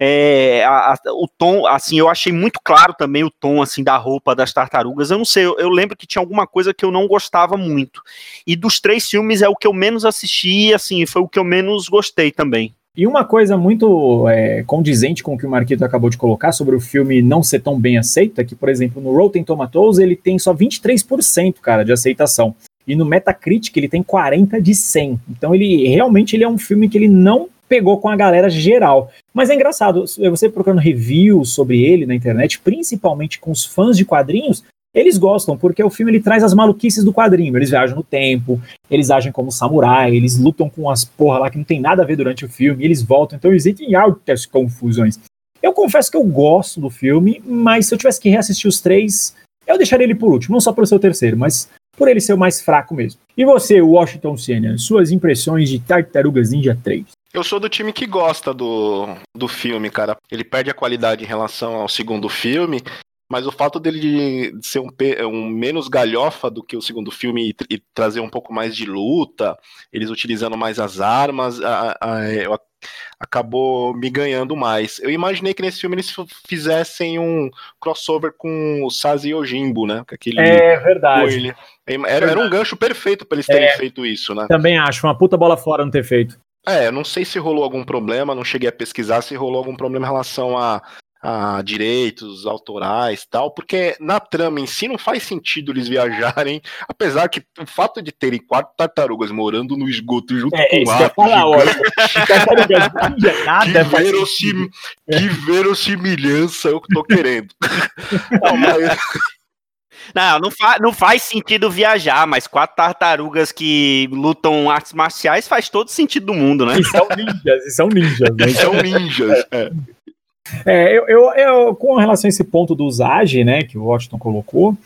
G: É, a- a- o tom, assim, eu achei muito claro também o tom, assim, da roupa das tartarugas. Eu não sei, eu, eu lembro que tinha alguma coisa que eu não gostava muito. E dos três filmes é o que eu menos assisti, assim, foi o que eu menos gostei também.
F: E uma coisa muito é, condizente com o que o Marquito acabou de colocar sobre o filme não ser tão bem aceito é que, por exemplo, no Rotten Tomatoes ele tem só 23%, cara, de aceitação. E no Metacritic ele tem 40 de 100. Então ele realmente ele é um filme que ele não pegou com a galera geral. Mas é engraçado, você procurando reviews sobre ele na internet, principalmente com os fãs de quadrinhos, eles gostam, porque o filme ele traz as maluquices do quadrinho. Eles viajam no tempo, eles agem como samurai, eles lutam com as porra lá que não tem nada a ver durante o filme, eles voltam, então existem altas confusões. Eu confesso que eu gosto do filme, mas se eu tivesse que reassistir os três, eu deixaria ele por último, não só pelo seu terceiro, mas por ele ser o mais fraco mesmo. E você, Washington Senna, suas impressões de Tartarugas Ninja 3?
H: Eu sou do time que gosta do, do filme, cara. Ele perde a qualidade em relação ao segundo filme, mas o fato dele de ser um, um menos galhofa do que o segundo filme e, e trazer um pouco mais de luta, eles utilizando mais as armas, a- a- ac- acabou me ganhando mais. Eu imaginei que nesse filme eles fizessem um crossover com o Sazi Yojimbo, né? Com aquele
F: É verdade.
H: Era, era um gancho perfeito pra eles terem
F: É.
H: feito isso, né?
F: Também acho, uma puta bola fora não ter feito.
H: É, eu não sei se rolou algum problema, não cheguei a pesquisar se rolou algum problema em relação a, a direitos autorais e tal, porque na trama em si não faz sentido eles viajarem, *laughs* apesar que o fato de terem quatro tartarugas morando no esgoto junto
F: É,
H: com
F: ia
H: rato gigante, *laughs* *laughs* que, verossim, que verossimilhança eu tô querendo. Não, mas-
G: Não, não, fa não faz sentido viajar, mas quatro tartarugas que lutam artes marciais faz todo sentido do mundo, né?
F: E são ninjas, e são ninjas, né? *laughs*
H: são ninjas. É.
F: É, eu, eu, eu- com relação a esse ponto do Usage, né, que o Washington colocou,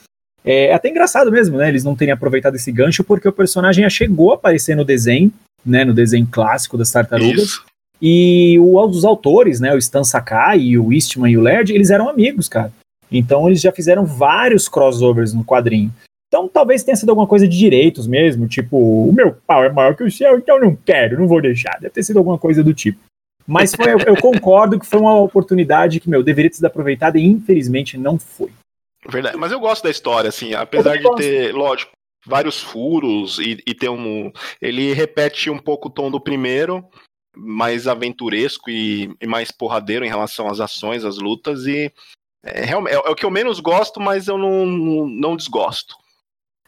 F: é até engraçado mesmo, né, eles não terem aproveitado esse gancho, porque o personagem já chegou a aparecer no desenho, né, no desenho clássico das tartarugas,
H: Isso.
F: e o, os autores, né, o Stan Sakai, o Eastman e o Laird, eles eram amigos, cara. Então eles já fizeram vários crossovers no quadrinho. Então talvez tenha sido alguma coisa de direitos mesmo, tipo, o meu pau é maior que o seu, então não quero, não vou deixar. Deve ter sido alguma coisa do tipo. Mas foi- eu, eu concordo que foi uma oportunidade que, meu, deveria ter sido aproveitada e infelizmente não foi.
H: Verdade, mas eu gosto da história, assim, apesar de ter, lógico, vários furos e, e ter um. Ele repete um pouco o tom do primeiro, mais aventuresco e, e mais porradeiro em relação às ações, às lutas, e é, é, é o que eu menos gosto, mas eu não, não desgosto.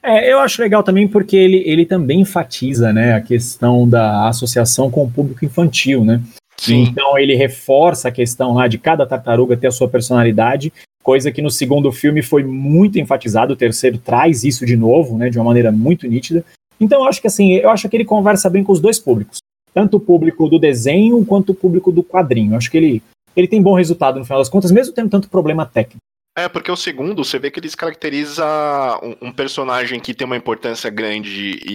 F: É, eu acho legal também porque ele, ele também enfatiza, né, a questão da associação com o público infantil, né? Então ele reforça a questão lá de cada tartaruga ter a sua personalidade, coisa que no segundo filme foi muito enfatizado, o terceiro traz isso de novo, né, de uma maneira muito nítida. Então eu acho que assim, eu acho que ele conversa bem com os dois públicos, tanto o público do desenho quanto o público do quadrinho. Eu acho que ele, ele tem bom resultado no final das contas, mesmo tendo tanto problema técnico.
H: É, porque o segundo, você vê que ele caracteriza um, um personagem que tem uma importância grande. E,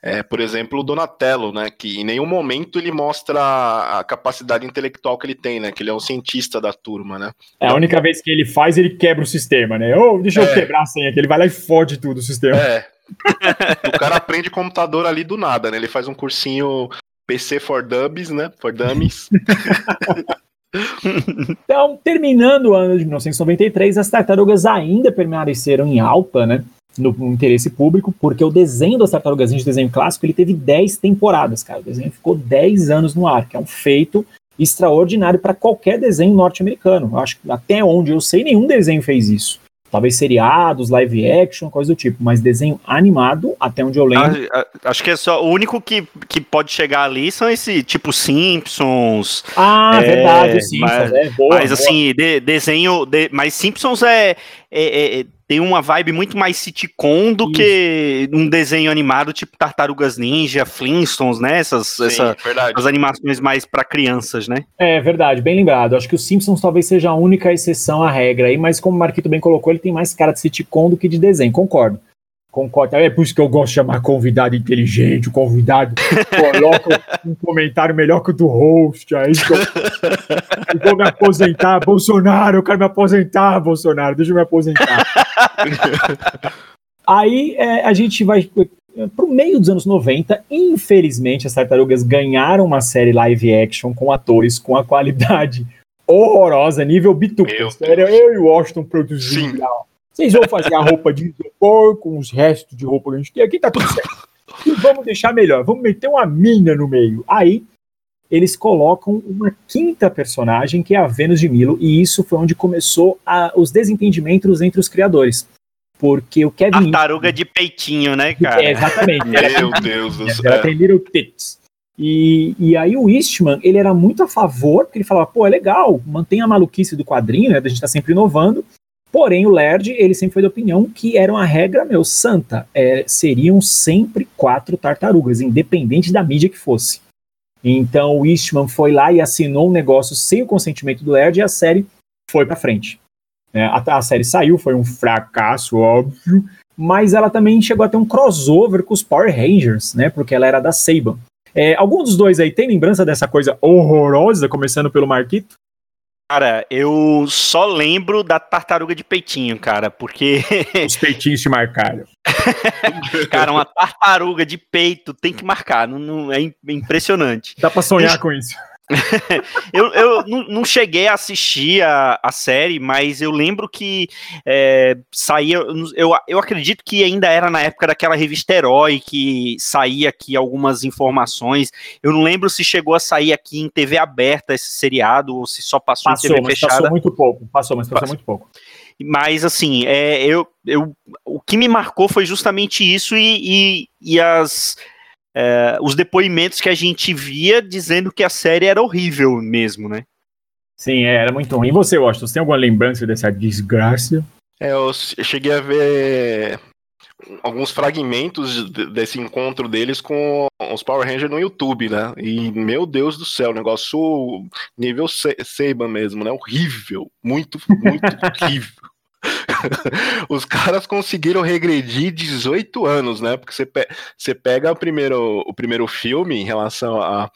H: é, por exemplo, o Donatello, né? Que em nenhum momento ele mostra a capacidade intelectual que ele tem, né? Que ele é um cientista da turma, né?
F: É, a única vez que ele faz, ele quebra o sistema, né? Ô, deixa eu
H: É.
F: quebrar a senha aqui, ele vai lá e fode tudo o sistema.
H: É. *laughs* o cara aprende computador ali do nada, né? Ele faz um cursinho PC for Dummies, né? For Dummies. *laughs* *laughs*
F: Então, terminando o ano de 1993, as tartarugas ainda permaneceram em alta, né? No, no interesse público, porque o desenho das tartarugas ninja, desenho clássico, ele teve 10 temporadas, cara. O desenho ficou 10 anos no ar, que é um feito extraordinário para qualquer desenho norte-americano. Acho que até onde eu sei, nenhum desenho fez isso. Talvez seriados, live action, coisa do tipo, mas desenho animado, até onde eu lembro.
G: Acho que é só o único que, que pode chegar ali são esse tipo Simpsons.
F: Ah,
G: é,
F: verdade, Simpsons,
G: Mas,
F: é, boa,
G: mas
F: boa.
G: assim, de- desenho. de- mas Simpsons é, é- é- é- tem uma vibe muito mais sitcom do que um desenho animado tipo Tartarugas Ninja, Flintstones, né? Essas, essa-
H: verdade.
G: as animações mais pra crianças, né?
F: É verdade, bem lembrado. Acho que os Simpsons talvez seja a única exceção à regra aí, mas como o Marquito bem colocou, ele tem mais cara de sitcom do que de desenho. Concordo. Concordo. É por isso que eu gosto de chamar convidado inteligente, o convidado *laughs* coloca um comentário melhor que o do host. Aí que eu, *laughs* eu vou me aposentar, Bolsonaro, eu quero me aposentar, Bolsonaro, deixa eu me aposentar. *laughs* Aí é, a gente vai é, pro meio dos anos 90. Infelizmente, as tartarugas ganharam uma série live action com atores com a qualidade horrorosa, nível bituca. Eu e o Washington produzindo. Vocês vão fazer a roupa de isopor com os restos de roupa que a gente tem aqui, tá tudo certo. E vamos deixar melhor, vamos meter uma mina no meio. Aí eles colocam uma quinta personagem, que é a Vênus de Milo, e isso foi onde começou a- os desentendimentos entre os criadores. Porque o Kevin.
G: Tartaruga de peitinho, né, cara?
F: É, exatamente.
H: Meu Deus do
F: Ela
H: céu.
F: tem little tits. E, e aí o Eastman, ele era muito a favor, porque ele falava, pô, é legal, mantém a maluquice do quadrinho, né, da gente tá sempre inovando. Porém, o Laird, ele sempre foi da opinião que era uma regra, meu, santa. É, seriam sempre quatro tartarugas, independente da mídia que fosse. Então o Eastman foi lá e assinou um negócio sem o consentimento do Laird e a série foi pra frente. É, a, a série saiu, foi um fracasso, óbvio, mas ela também chegou a ter um crossover com os Power Rangers, né? Porque ela era da Saban. É, algum dos dois aí tem lembrança dessa coisa horrorosa, começando pelo Marquito?
G: Cara, eu só lembro da tartaruga de peitinho, cara, porque.
F: Os peitinhos te marcaram. *laughs*
G: cara, uma tartaruga de peito tem que marcar, não, não- é im- impressionante.
F: Dá pra sonhar com isso. *laughs*
G: Eu, eu não, não cheguei a assistir a, a série, mas eu lembro que é, saía. Eu, eu acredito que ainda era na época daquela revista Herói que saía aqui algumas informações. Eu não lembro se chegou a sair aqui em TV aberta esse seriado ou se só passou,
F: Passou,
G: em TV fechada.
F: passou muito pouco. Passou, mas passou
G: Passou.
F: muito pouco.
G: Mas assim, é, eu, eu, o que me marcou foi justamente isso e, e, e as, é, os depoimentos que a gente via dizendo que a série era horrível mesmo, né?
F: Sim, é, era muito ruim. E você, Washington, você tem alguma lembrança dessa desgraça?
H: É, eu cheguei a ver alguns fragmentos de- desse encontro deles com os Power Rangers no YouTube, né? E, meu Deus do céu, negócio nível Se- Saban mesmo, né? Horrível. Muito, muito *laughs* horrível. *laughs* Os caras conseguiram regredir 18 anos, né? Porque você, pe- você pega o primeiro, o primeiro filme em relação a,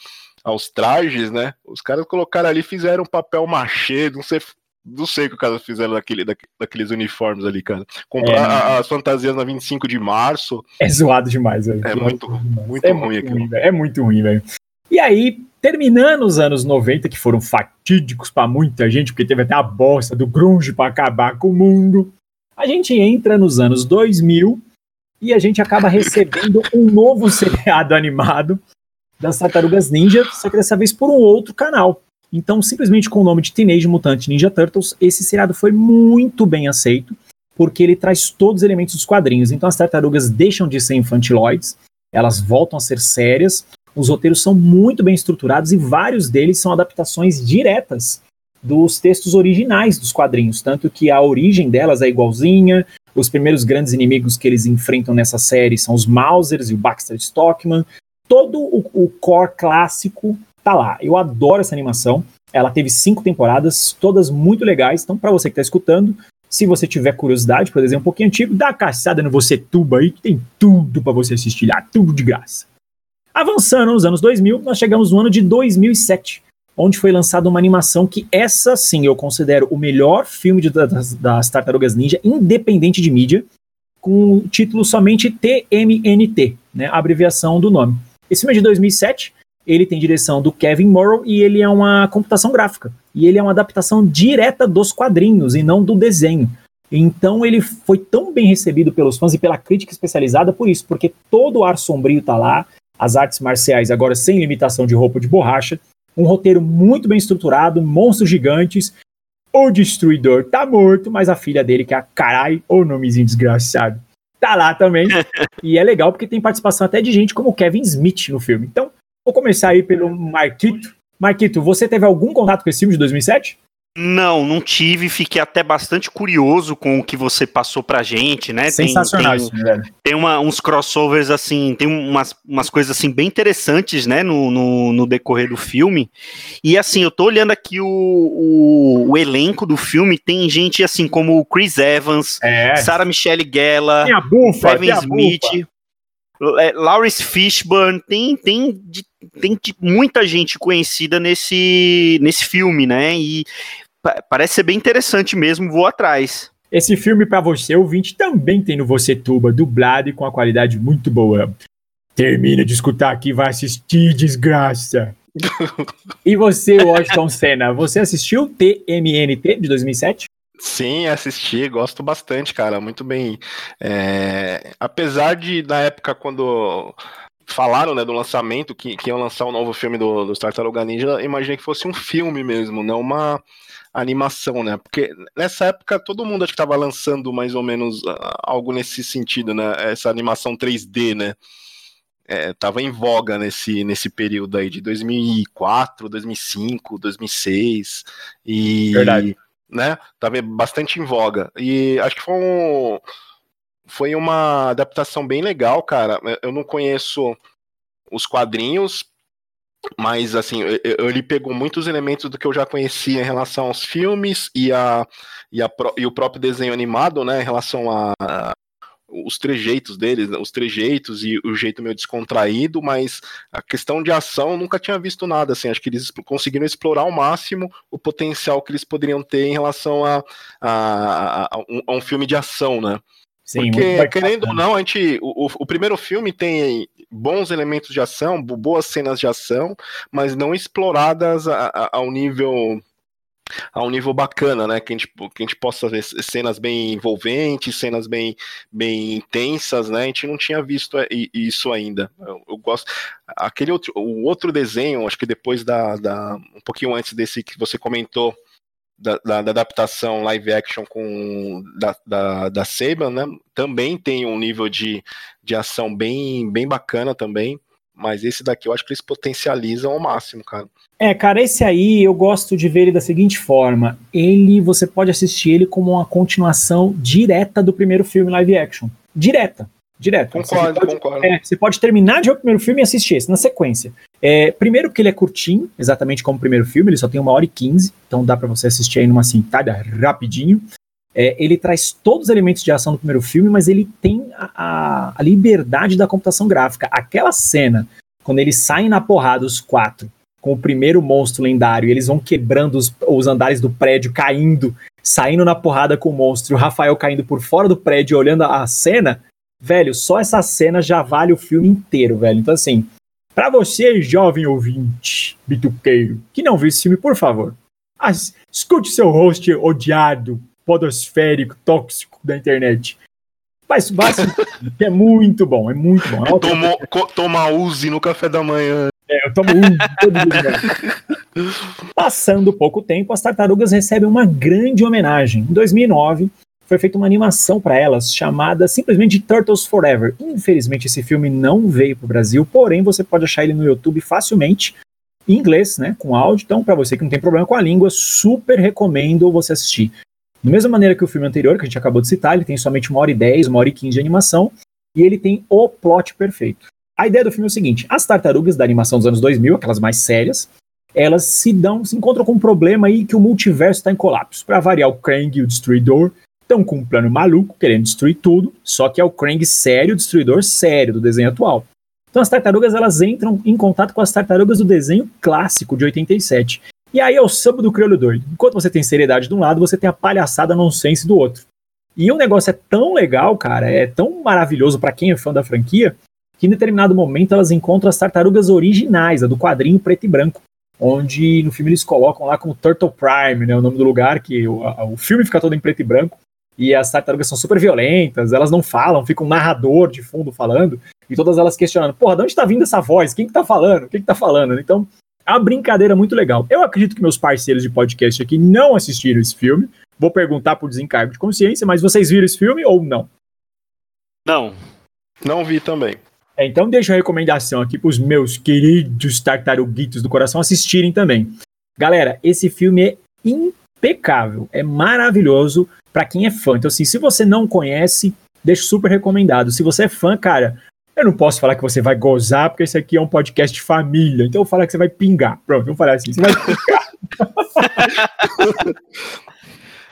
H: aos trajes, né? Os caras colocaram ali, fizeram papel machê, não sei, não sei o que os caras fizeram daquele, daque- daqueles uniformes ali, cara. Comprar
F: É.
H: a- as fantasias na 25 de março.
F: É zoado demais, velho.
H: É muito, muito
F: É
H: ruim aquilo.
F: ruim. É muito ruim, velho. E aí, terminando os anos 90, que foram fatídicos pra muita gente, porque teve até a bosta do grunge pra acabar com o mundo, a gente entra nos anos 2000 e a gente acaba recebendo um novo seriado animado das Tartarugas Ninja, só que dessa vez por um outro canal. Então, simplesmente com o nome de Teenage Mutant Ninja Turtles, esse seriado foi muito bem aceito, porque ele traz todos os elementos dos quadrinhos. Então, as tartarugas deixam de ser infantiloides, elas voltam a ser sérias, os roteiros são muito bem estruturados e vários deles são adaptações diretas dos textos originais dos quadrinhos, tanto que a origem delas é igualzinha. Os primeiros grandes inimigos que eles enfrentam nessa série são os Mausers e o Baxter Stockman. Todo o, o core clássico tá lá. Eu adoro essa animação. Ela teve cinco temporadas, todas muito legais. Então, para você que tá escutando, se você tiver curiosidade, por exemplo, um pouquinho antigo, dá uma caçada no Você Tuba aí, que tem tudo para você assistir lá, tudo de graça. Avançando nos anos 2000, nós chegamos no ano de 2007, onde foi lançada uma animação que essa sim eu considero o melhor filme de- das, das Tartarugas Ninja, independente de mídia, com o título somente TMNT, né, a abreviação do nome. Esse filme é de 2007, ele tem direção do Kevin Morrow e ele é uma computação gráfica. E ele é uma adaptação direta dos quadrinhos e não do desenho. Então ele foi tão bem recebido pelos fãs e pela crítica especializada por isso, porque todo o ar sombrio tá lá, as artes marciais agora sem limitação de roupa de borracha, um roteiro muito bem estruturado, monstros gigantes. O destruidor tá morto, mas a filha dele, que é a carai, o nomezinho desgraçado, tá lá também. *laughs* e é legal porque tem participação até de gente como Kevin Smith no filme. Então, vou começar aí pelo Marquito. Marquito, você teve algum contato com esse filme de 2007?
G: Não, não tive, fiquei até bastante curioso com o que você passou pra gente, né? Tem-
F: Sensacional
G: tem,
F: esse filme, velho.
G: tem uma- uns crossovers assim, tem umas, umas coisas assim bem interessantes, né, no, no, no decorrer do filme. E assim, eu tô olhando aqui o, o, o elenco do filme, tem gente assim como o Chris Evans,
F: É.
G: Sarah Michelle Gellar,
F: Tem bufa,
G: Kevin
F: tem
G: Smith, é, Lawrence Fishburne, tem, tem, de- tem de muita gente conhecida nesse, nesse filme, né? E pa- parece ser bem interessante mesmo, vou atrás.
F: Esse filme pra você, ouvinte, também tem no Você Tuba, dublado e com a qualidade muito boa. Termina de escutar aqui, vai assistir, desgraça. *laughs* e você, Washington Senna, você assistiu TMNT de 2007?
H: Sim, assisti, gosto bastante, cara, muito bem. É, apesar de, na época, quando falaram né, do lançamento, que, que iam lançar um novo filme do, do Tartaruga Ninja, imaginei que fosse um filme mesmo, não uma animação, né? Porque nessa época todo mundo acho que estava lançando mais ou menos ah, algo nesse sentido, né? Essa animação 3D, né? É, tava em voga nesse, nesse período aí de 2004, 2005, 2006 e
F: Verdade.
H: né? Tava bastante em voga e acho que foi um, foi uma adaptação bem legal, cara. Eu não conheço os quadrinhos, mas assim, ele pegou muitos elementos do que eu já conhecia em relação aos filmes e, a, e, a, e o próprio desenho animado, né, em relação a, a- os trejeitos deles, né, os trejeitos e o jeito meio descontraído, mas a questão de ação eu nunca tinha visto nada, assim, acho que eles conseguiram explorar ao máximo o potencial que eles poderiam ter em relação a, a, a- a um, a um filme de ação, né?
F: Sim,
H: Porque, querendo ou não, a gente. O, o- primeiro filme tem bons elementos de ação, bo- boas cenas de ação, mas não exploradas a, a, ao nível. A um nível bacana, né? Que a, gente, que a gente possa ver cenas bem envolventes, cenas bem, bem intensas, né? A gente não tinha visto é, isso ainda. Eu, eu gosto. Aquele outro, o outro desenho, acho que depois da, da. Um pouquinho antes desse que você comentou, da, da- da adaptação live action com da, da, da Saban, né? Também tem um nível de, de ação bem, bem bacana também. Mas esse daqui eu acho que eles potencializam ao máximo, cara.
F: É, cara, esse aí eu gosto de ver ele da seguinte forma: ele, você pode assistir ele como uma continuação direta do primeiro filme live action. Direta. Direta.
H: Concordo,
F: você pode,
H: concordo.
F: é, você pode terminar de ver o primeiro filme e assistir esse na sequência. É, primeiro porque ele é curtinho, exatamente como o primeiro filme, ele só tem uma hora e quinze, então dá pra você assistir aí numa sentada rapidinho. É, ele traz todos os elementos de ação do primeiro filme, mas ele tem a, a- a liberdade da computação gráfica. Aquela cena, quando eles saem na porrada, os quatro, com o primeiro monstro lendário, e eles vão quebrando os, os andares do prédio, caindo, saindo na porrada com o monstro, e o Rafael caindo por fora do prédio, olhando a, a cena, velho, só essa cena já vale o filme inteiro, velho. Então, assim, pra você, jovem ouvinte, bituqueiro, que não viu esse filme, por favor, as- escute seu host odiado, podosférico, tóxico da internet. Mas, mas é muito bom, é muito bom. É
H: Tomou, toma Uzi no café da manhã.
F: é, eu tomo um todo dia. Passando pouco tempo, as tartarugas recebem uma grande homenagem. Em 2009, foi feita uma animação para elas chamada simplesmente Turtles Forever. Infelizmente, esse filme não veio para o Brasil, porém você pode achar ele no YouTube facilmente, em inglês, né, com áudio. Então, para você que não tem problema com a língua, super recomendo você assistir. Da mesma maneira que o filme anterior, que a gente acabou de citar, ele tem somente uma hora e dez, uma hora e quinze de animação, e ele tem o plot perfeito. A ideia do filme é o seguinte: as tartarugas da animação dos anos 2000, aquelas mais sérias, elas se dão, se encontram com um problema aí que o multiverso está em colapso. Para variar, o Krang e o Destruidor estão com um plano maluco, querendo destruir tudo, só que é o Krang sério, Destruidor sério do desenho atual. Então as tartarugas elas entram em contato com as tartarugas do desenho clássico de 87. E aí é o samba do crioulo doido. Enquanto você tem seriedade de um lado, você tem a palhaçada nonsense do outro. E o negócio é tão legal, cara, é tão maravilhoso para quem é fã da franquia, que em determinado momento elas encontram as tartarugas originais, a do quadrinho preto e branco, onde no filme eles colocam lá como Turtle Prime, né, o nome do lugar, que o, a- o filme fica todo em preto e branco, e as tartarugas são super violentas, elas não falam, fica um narrador de fundo falando, e todas elas questionando, porra, de onde tá vindo essa voz? Quem que tá falando? Quem que tá falando? Então, é uma brincadeira muito legal. Eu acredito que meus parceiros de podcast aqui não assistiram esse filme, vou perguntar por desencargo de consciência, mas vocês viram esse filme ou não?
G: Não.
H: Não vi também.
F: É, então deixa a recomendação aqui para os meus queridos tartaruguitos do coração assistirem também. Galera, esse filme é impecável, é maravilhoso para quem é fã. Então, assim, se você não conhece, deixo super recomendado. Se você é fã, cara, eu não posso falar que você vai gozar, porque esse aqui é um podcast de família. Então eu vou falar que você vai pingar. Pronto, vamos falar assim. Você vai pingar. *laughs*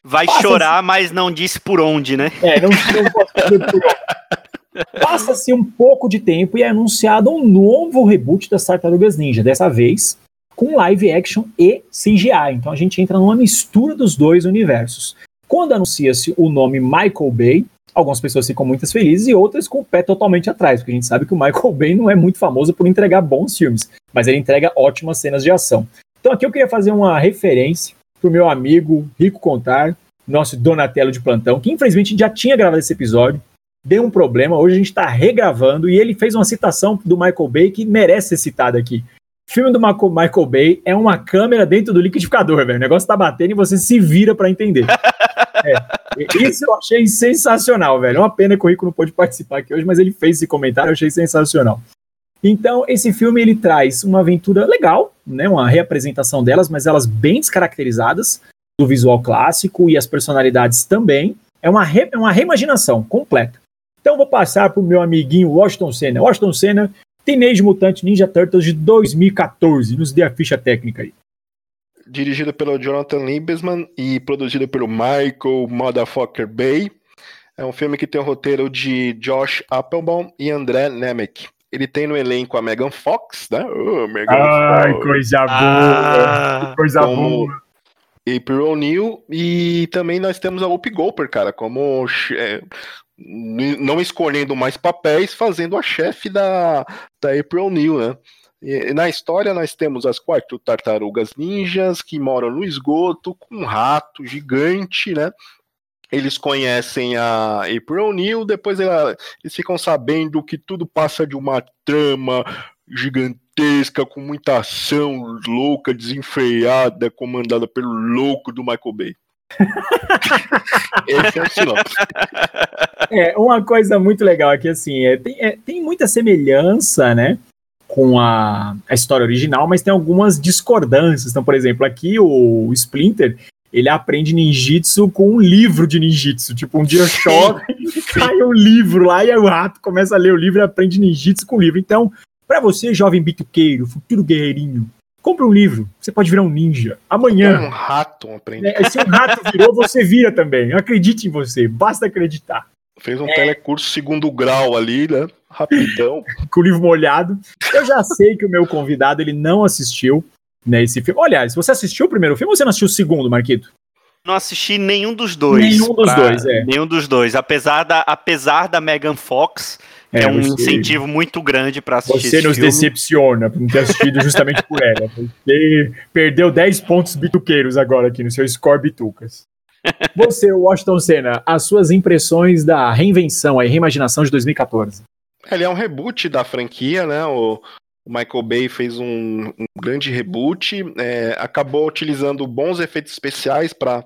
G: Vai
F: Passa-
G: chorar, mas não disse por onde, né?
F: É, não, não posso dizer por onde. Passa-se um pouco de tempo e é anunciado um novo reboot das Tartarugas Ninja, dessa vez com live action e CGI. Então a gente entra numa mistura dos dois universos. Quando anuncia-se o nome Michael Bay, algumas pessoas ficam muito felizes e outras com o pé totalmente atrás, porque a gente sabe que o Michael Bay não é muito famoso por entregar bons filmes, mas ele entrega ótimas cenas de ação. Então aqui eu queria fazer uma referência pro meu amigo Rico Contar, nosso Donatello de plantão, que infelizmente já tinha gravado esse episódio, deu um problema, hoje a gente está regravando e ele fez uma citação do Michael Bay que merece ser citada aqui. O filme do Michael Michael Bay é uma câmera dentro do liquidificador, velho. O negócio tá batendo e você se vira para entender. *laughs* É, isso eu achei sensacional, velho. É uma pena que o Rico não pôde participar aqui hoje, mas ele fez esse comentário, eu achei sensacional. Então, esse filme ele traz uma aventura legal, né, uma reapresentação delas, mas elas bem descaracterizadas do visual clássico e as personalidades também. É uma, re, é uma reimaginação completa. Então, vou passar para o meu amiguinho Washington Senna. Washington Senna, Teenage Mutant Ninja Turtles de 2014. Nos dê a ficha técnica aí.
H: Dirigido pelo Jonathan Liebesman e produzido pelo Michael Motherfucker Bay. É um filme que tem o roteiro de Josh Applebaum e André Nemec. Ele tem no elenco a Megan Fox, né? Oh, Megan
F: Ai,
H: Fox.
F: coisa boa!
G: Ah,
F: coisa
H: como-
F: boa!
H: April O'Neil e também nós temos a Whoopi Goldberg, cara, como não escolhendo mais papéis, fazendo a chefe da, da April O'Neil, né? E, na história nós temos as quatro tartarugas ninjas que moram no esgoto com um rato gigante, né? Eles conhecem a April O'Neil, depois ela- eles ficam sabendo que tudo passa de uma trama gigantesca, com muita ação louca, desenfreada, comandada pelo louco do Michael Bay. *laughs* Esse é o. *laughs*
F: É, uma coisa muito legal aqui, assim, é, tem, é, tem muita semelhança, né, com a, a história original, mas tem algumas discordâncias. Então, por exemplo, aqui o Splinter, ele aprende ninjitsu com um livro de ninjitsu. Tipo, um dia chove cai um livro lá e aí o rato começa a ler o livro e aprende ninjitsu com o livro. Então, pra você, jovem bituqueiro, futuro guerreirinho, compre um livro. Você pode virar um ninja. Amanhã.
H: Um rato aprende.
F: né, se um rato virou, você vira também. Acredite em você, basta acreditar.
H: Fez um telecurso segundo grau ali, né? Rapidão. *laughs*
F: com o livro molhado. Eu já sei que o meu convidado ele não assistiu né, esse filme. Olha, se você assistiu o primeiro filme ou você não assistiu o segundo, Marquito?
G: Não assisti nenhum dos dois.
F: Nenhum dos dois, é.
G: Nenhum dos dois. Apesar da, apesar da Megan Fox,
F: É,
G: é, um
F: você-
G: incentivo muito grande pra assistir
F: Você
G: esse
F: nos
G: filme.
F: decepciona por não ter assistido justamente por ela. *laughs* Você perdeu 10 pontos bituqueiros agora aqui no seu score bitucas. Você, Washington Senna, as suas impressões da reinvenção, a reimaginação de 2014.
H: Ele é um reboot da franquia, né? O, Michael Bay fez um, um grande reboot, é, acabou utilizando bons efeitos especiais para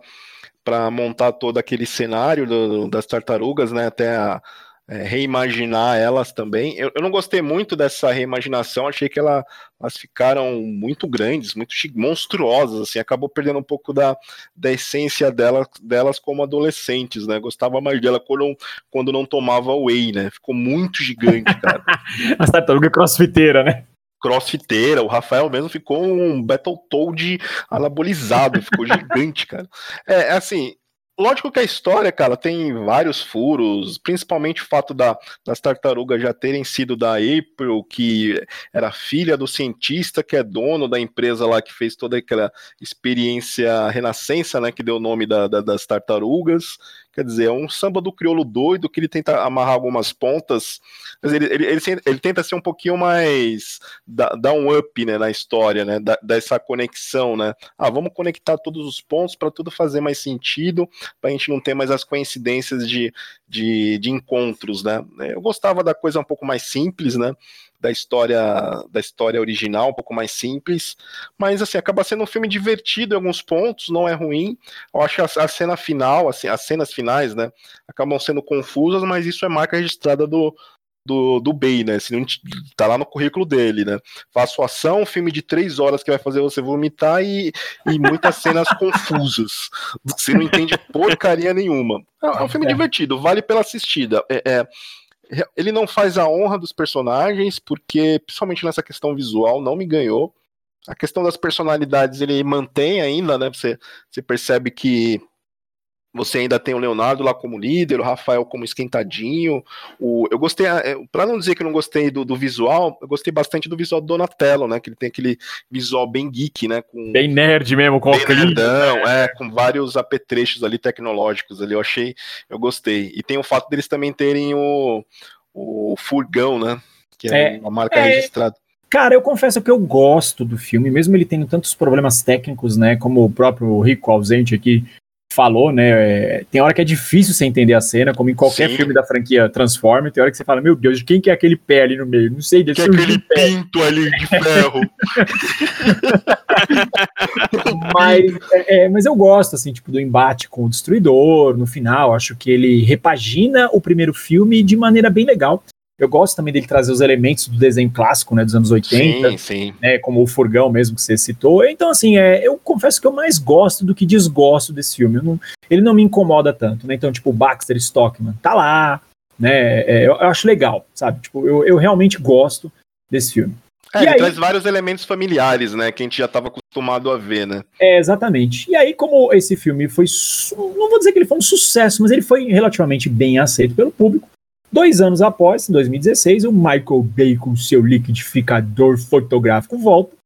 H: para montar todo aquele cenário do- das tartarugas, né? Até a- é, reimaginar elas também. Eu, eu não gostei muito dessa reimaginação, achei que ela- elas ficaram muito grandes, muito monstruosas, assim, acabou perdendo um pouco da, da essência dela, delas como adolescentes, né? Gostava mais dela quando, quando não tomava whey, né? Ficou muito gigante, cara. *laughs*
F: As tartarugas crossfiteira, né?
H: crossfiteira, o Rafael mesmo ficou um Battletoad anabolizado, ficou gigante, cara. É, assim, lógico que a história, cara, tem vários furos, principalmente o fato da, das tartarugas já terem sido da April, que era filha do cientista que é dono da empresa lá que fez toda aquela experiência renascença, né, que deu o nome da- da- das tartarugas. Quer dizer, é um samba do crioulo doido que ele tenta amarrar algumas pontas. Dizer, ele, ele, ele, ele tenta ser um pouquinho mais. dar dar um up né, na história, né? da- dessa conexão, né? Ah, vamos conectar todos os pontos para tudo fazer mais sentido, para a gente não ter mais as coincidências de, de, de encontros, né? Eu gostava da coisa um pouco mais simples, né? Da história, da história original, um pouco mais simples, mas assim, acaba sendo um filme divertido em alguns pontos, não é ruim. Eu acho que a, a cena final, assim, as cenas finais, né, acabam sendo confusas, mas isso é marca registrada do, do, do Bay, né? T- tá lá no currículo dele, né? Faço ação, um filme de três horas que vai fazer você vomitar e, e muitas cenas *laughs* confusas. Você não entende porcaria nenhuma. É, é um filme divertido, vale pela assistida. É, é, ele não faz a honra dos personagens, porque, principalmente nessa questão visual, não me ganhou. A questão das personalidades ele mantém ainda, né? Você, você percebe que Você ainda tem o Leonardo lá como líder, o Rafael como esquentadinho. O, eu gostei, é, para não dizer que eu não gostei do, do, visual, eu gostei bastante do visual do Donatello, né? Que ele tem aquele visual bem geek, né? Com,
F: bem nerd mesmo, com
H: bem nerdão, é, com vários apetrechos ali tecnológicos ali. Eu achei, eu gostei. E tem o fato deles também terem o, o furgão, né? Que é, é uma marca é, registrada.
F: Cara, eu confesso que eu gosto do filme, mesmo ele tendo tantos problemas técnicos, né? Como o próprio Rico ausente aqui falou, né? É, tem hora que é difícil você entender a cena, como em qualquer Sim. filme da franquia Transformer, tem hora que você fala, meu Deus, de quem que é aquele pé ali no meio? Não sei, deve
H: que é aquele pinto ali de ferro. *laughs*
F: mas, é, é, mas eu gosto, assim, tipo, do embate com o Destruidor no final, acho que ele repagina o primeiro filme de maneira bem legal. Eu gosto também dele trazer os elementos do desenho clássico, né, dos anos 80,
H: sim, sim.
F: Né, como o furgão mesmo que você citou. Então, assim, é, eu confesso que eu mais gosto do que desgosto desse filme. Não, ele não me incomoda tanto, né? Então, tipo, o Baxter Stockman tá lá, né? É, eu, eu, acho legal, sabe? Tipo, eu, eu realmente gosto desse filme.
H: É, e ele aí, traz vários elementos familiares, né? Que a gente já estava acostumado a ver, né?
F: É, exatamente. E aí, como esse filme foi. Não vou dizer que ele foi um sucesso, mas ele foi relativamente bem aceito pelo público. Dois anos após, em 2016, o Michael Bay com seu liquidificador fotográfico volta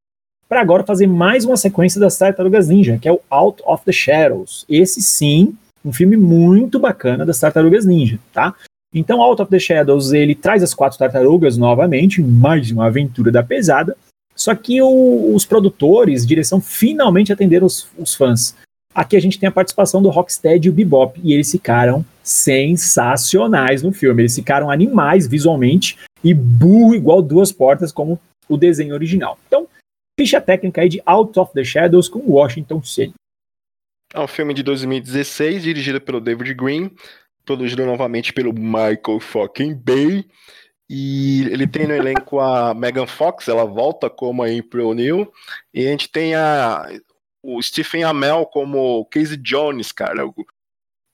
F: para agora fazer mais uma sequência das Tartarugas Ninja, que é o Out of the Shadows. Esse sim, um filme muito bacana das Tartarugas Ninja, tá? Então, Out of the Shadows, ele traz as quatro tartarugas novamente, mais uma aventura da pesada, só que o, os produtores, direção, finalmente atenderam os, os fãs. Aqui a gente tem a participação do Rocksteady e o Bebop, e eles ficaram sensacionais no filme. Eles ficaram animais visualmente e burro igual duas portas, como o desenho original. Então, ficha técnica aí de Out of the Shadows com Washington City.
H: É um filme de 2016, dirigido pelo David Green, produzido novamente pelo Michael fucking Bay. E ele tem no elenco a *laughs* Megan Fox, ela volta como a April O'Neil. E a gente tem a o Stephen Amell como Casey Jones, cara. O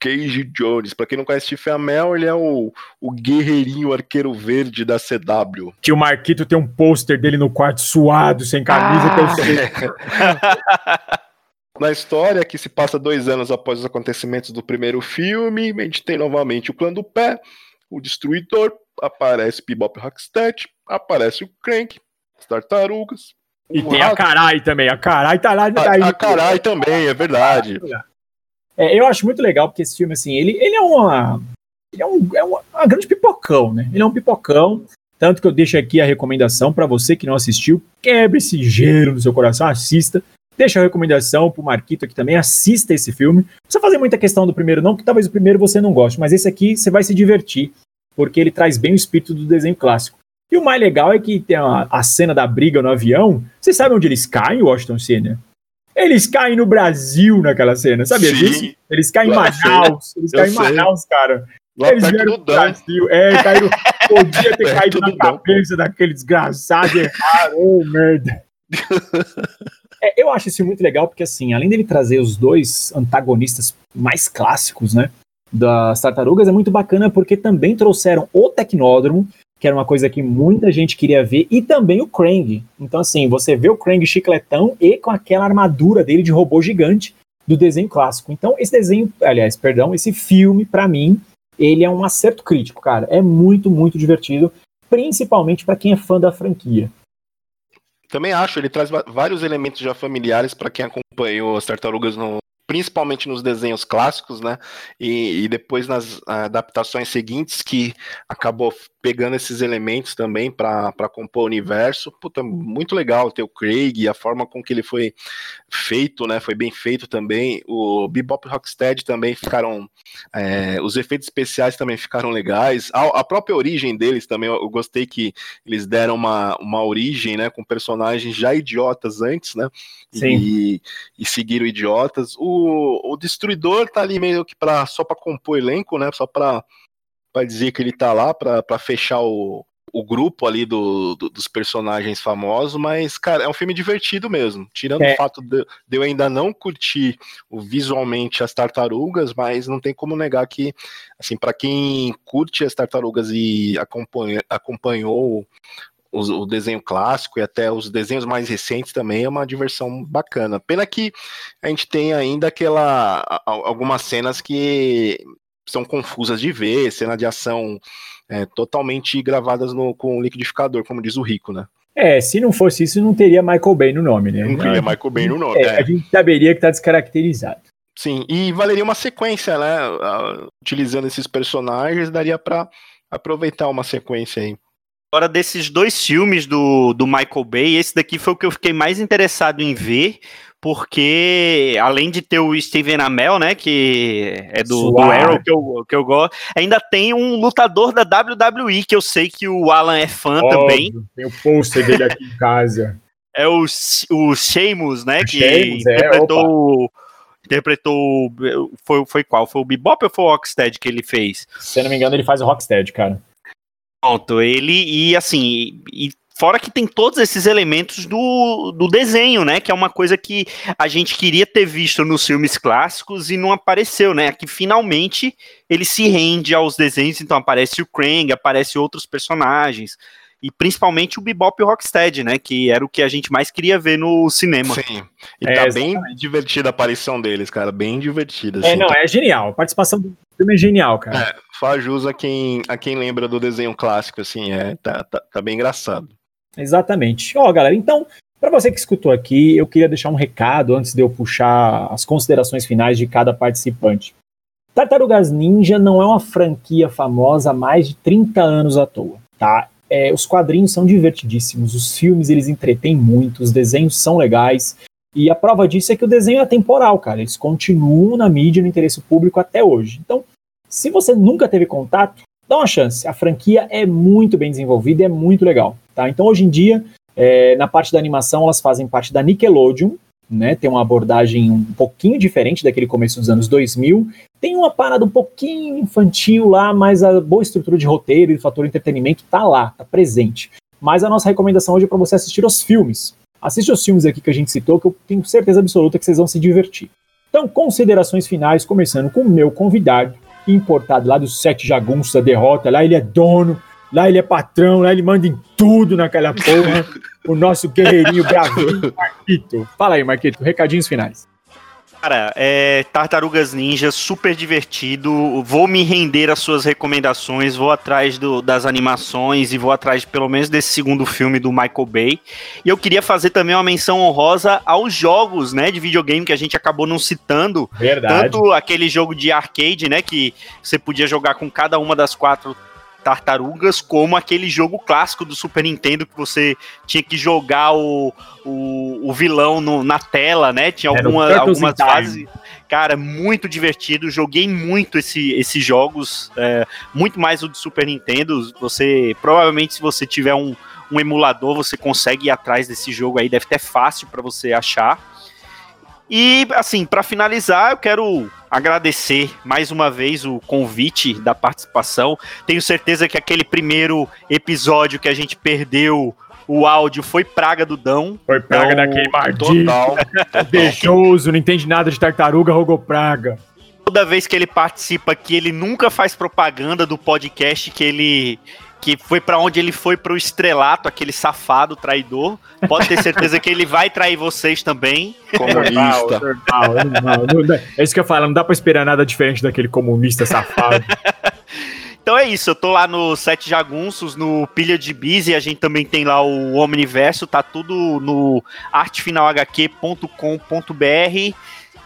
H: Casey Jones. Pra quem não conhece Stephen Amell, ele é o, o guerreirinho arqueiro verde da CW.
F: Que o Marquito tem um pôster dele no quarto suado, sem camisa, ah. que eu sei.
H: Na história, que se passa dois anos após os acontecimentos do primeiro filme, a gente tem novamente o clã do pé, o Destruidor, aparece Bebop Rocksteady, aparece o Crank, as tartarugas,
F: e tem a Carai também. A Carai tá lá.
H: Tá a, a Carai também, é verdade.
F: É, eu acho muito legal porque esse filme, assim, ele, ele é uma. Ele é, um, é uma, uma grande pipocão, né? Ele é um pipocão. Tanto que eu deixo aqui a recomendação para você que não assistiu, quebre esse gelo no seu coração, assista. Deixa a recomendação pro Marquito aqui também, assista esse filme. Não precisa fazer muita questão do primeiro, não, que talvez o primeiro você não goste, mas esse aqui você vai se divertir, porque ele traz bem o espírito do desenho clássico. E o mais legal é que tem a, a cena da briga no avião. Você sabe onde eles caem, Washington Senna? Eles caem no Brasil naquela cena, sabia disso? Eles caem em Manaus. Eles caem em Manaus, cara.
H: Lá
F: eles vieram
H: do Brasil.
F: É, caíram. *laughs* Podia ter caído na cabeça daquele desgraçado errado. Oh, merda. *laughs* é, eu acho isso muito legal porque, assim, além dele trazer os dois antagonistas mais clássicos, né? Das tartarugas, é muito bacana porque também trouxeram o Tecnódromo que era uma coisa que muita gente queria ver, e também o Krang. Então, assim, você vê o Krang chicletão e com aquela armadura dele de robô gigante do desenho clássico. Então, esse desenho, aliás, perdão, esse filme, para mim, ele é um acerto crítico, cara. É muito, muito divertido, principalmente para quem é fã da franquia.
H: Também acho, ele traz vários elementos já familiares para quem acompanhou as tartarugas no, principalmente nos desenhos clássicos, né? E, e, depois nas adaptações seguintes, que acabou pegando esses elementos também para compor o universo. Puta, muito legal ter o Craig, a forma com que ele foi feito, né? Foi bem feito também. O Bebop Rocksteady também ficaram. É, os efeitos especiais também ficaram legais. A, a, própria origem deles também, eu gostei que eles deram uma, uma origem, né? Com personagens já idiotas antes, né?
F: Sim.
H: E, e seguiram idiotas. O, o Destruidor tá ali meio que pra, só para compor elenco, né? Só para para dizer que ele tá lá para fechar o, o grupo ali do, do, dos personagens famosos, mas, cara, é um filme divertido mesmo. Tirando é. o fato de, de, eu ainda não curtir visualmente as tartarugas, mas não tem como negar que, assim, para quem curte as tartarugas e acompanha, acompanhou os- o desenho clássico e até os desenhos mais recentes também é uma diversão bacana. Pena que a gente tem ainda aquela algumas cenas que são confusas de ver, cena de ação é, totalmente gravadas no, com liquidificador, como diz o Rico, né?
F: É, se não fosse isso, não teria Michael Bay no nome, né?
H: Não teria Michael Bay no nome,
F: É,
H: é.
F: A gente saberia que tá descaracterizado.
H: Sim, e valeria uma sequência, né? Ah, Utilizando esses personagens, daria pra aproveitar uma sequência aí.
G: Agora, desses dois filmes do, do Michael Bay, esse daqui foi o que eu fiquei mais interessado em ver, porque além de ter o Steven Amell, né, que é do, do. Arrow, que eu, que eu gosto, ainda tem um lutador da WWE, que eu sei que o Alan é fã também,
F: Óbvio, Tem o pôster dele aqui em casa. *laughs*
G: é o, o Sheamus, né,
F: O
G: que
F: Sheamus, é,
G: interpretou... Interpretou. Foi, foi qual? Foi o Bebop ou foi o Rocksteady que ele fez?
F: Se eu não me engano, ele faz o Rocksteady, cara.
G: Pronto, ele e assim, e fora que tem todos esses elementos do, do desenho, né? Que é uma coisa que a gente queria ter visto nos filmes clássicos e não apareceu, né? Aqui finalmente ele se rende aos desenhos, então aparece o Krang, aparece outros personagens. E principalmente o Bebop e o Rocksteady, né? Que era o que a gente mais queria ver no cinema.
H: Sim. E
F: É,
H: tá bem divertida a aparição deles, cara. Bem divertida. assim.
F: É, não, é genial. A participação do filme é genial, cara.
H: É, faz jus a quem, a quem lembra do desenho clássico, assim, é, tá, tá, tá bem engraçado.
F: Exatamente. Ó, galera, então, para você que escutou aqui, eu queria deixar um recado antes de eu puxar as considerações finais de cada participante. Tartarugas Ninja não é uma franquia famosa há mais de 30 anos à toa, tá? É, os quadrinhos são divertidíssimos, os filmes eles entretêm muito, os desenhos são legais, e a prova disso é que o desenho é temporal, cara. Eles continuam na mídia no interesse público até hoje. Então, se você nunca teve contato, dá uma chance. A franquia é muito bem desenvolvida é muito legal. Tá? Então, hoje em dia, é, na parte da animação, elas fazem parte da Nickelodeon, né? Tem uma abordagem um pouquinho diferente daquele começo dos anos 2000. Tem uma parada um pouquinho infantil lá, mas a boa estrutura de roteiro e fator entretenimento tá lá, tá presente. Mas a nossa recomendação hoje é para você assistir os filmes. Assiste os filmes aqui que a gente citou, que eu tenho certeza absoluta que vocês vão se divertir. Então, considerações finais, começando com o meu convidado, importado lá do Sete Jagunços da Derrota. Lá ele é dono, lá ele é patrão, lá ele manda em tudo naquela porra. *laughs* o nosso guerreirinho bravinho, Marquito. Fala aí, Marquito, recadinhos finais.
G: Cara, é Tartarugas Ninja, super divertido. Vou me render às suas recomendações, vou atrás do- das animações e vou atrás, pelo menos, desse segundo filme do Michael Bay. E eu queria fazer também uma menção honrosa aos jogos, né, de videogame que a gente acabou não citando.
F: Verdade.
G: Tanto aquele jogo de arcade, né, que você podia jogar com cada uma das quatro tartarugas, como aquele jogo clássico do Super Nintendo que você tinha que jogar o, o, o vilão no- na tela, né? Tinha alguma, algumas fases. Cara, muito divertido. Joguei muito esse, esses jogos, é, muito mais o do Super Nintendo. Você provavelmente, se você tiver um, um emulador, você consegue ir atrás desse jogo aí. Deve ter fácil para você achar. E, assim, para finalizar, eu quero agradecer mais uma vez o convite da participação. Tenho certeza que aquele primeiro episódio que a gente perdeu o áudio foi praga do Dão.
F: Foi praga
G: Então,
F: daquele maldito.
H: Total. *laughs*
F: Beijoso, não entende nada de tartaruga, rogou praga.
G: Toda vez que ele participa aqui, ele nunca faz propaganda do podcast que ele que foi pra onde ele foi pro estrelato, aquele safado traidor. Pode ter certeza que ele vai trair vocês também.
H: Comunista.
F: É isso que eu falo, não dá pra esperar nada diferente daquele comunista safado. *laughs*
G: Então é isso, eu tô lá no Sete Jagunços, no Pilha de Bis, e a gente também tem lá o Omniverso, tá tudo no artefinalhq.com.br.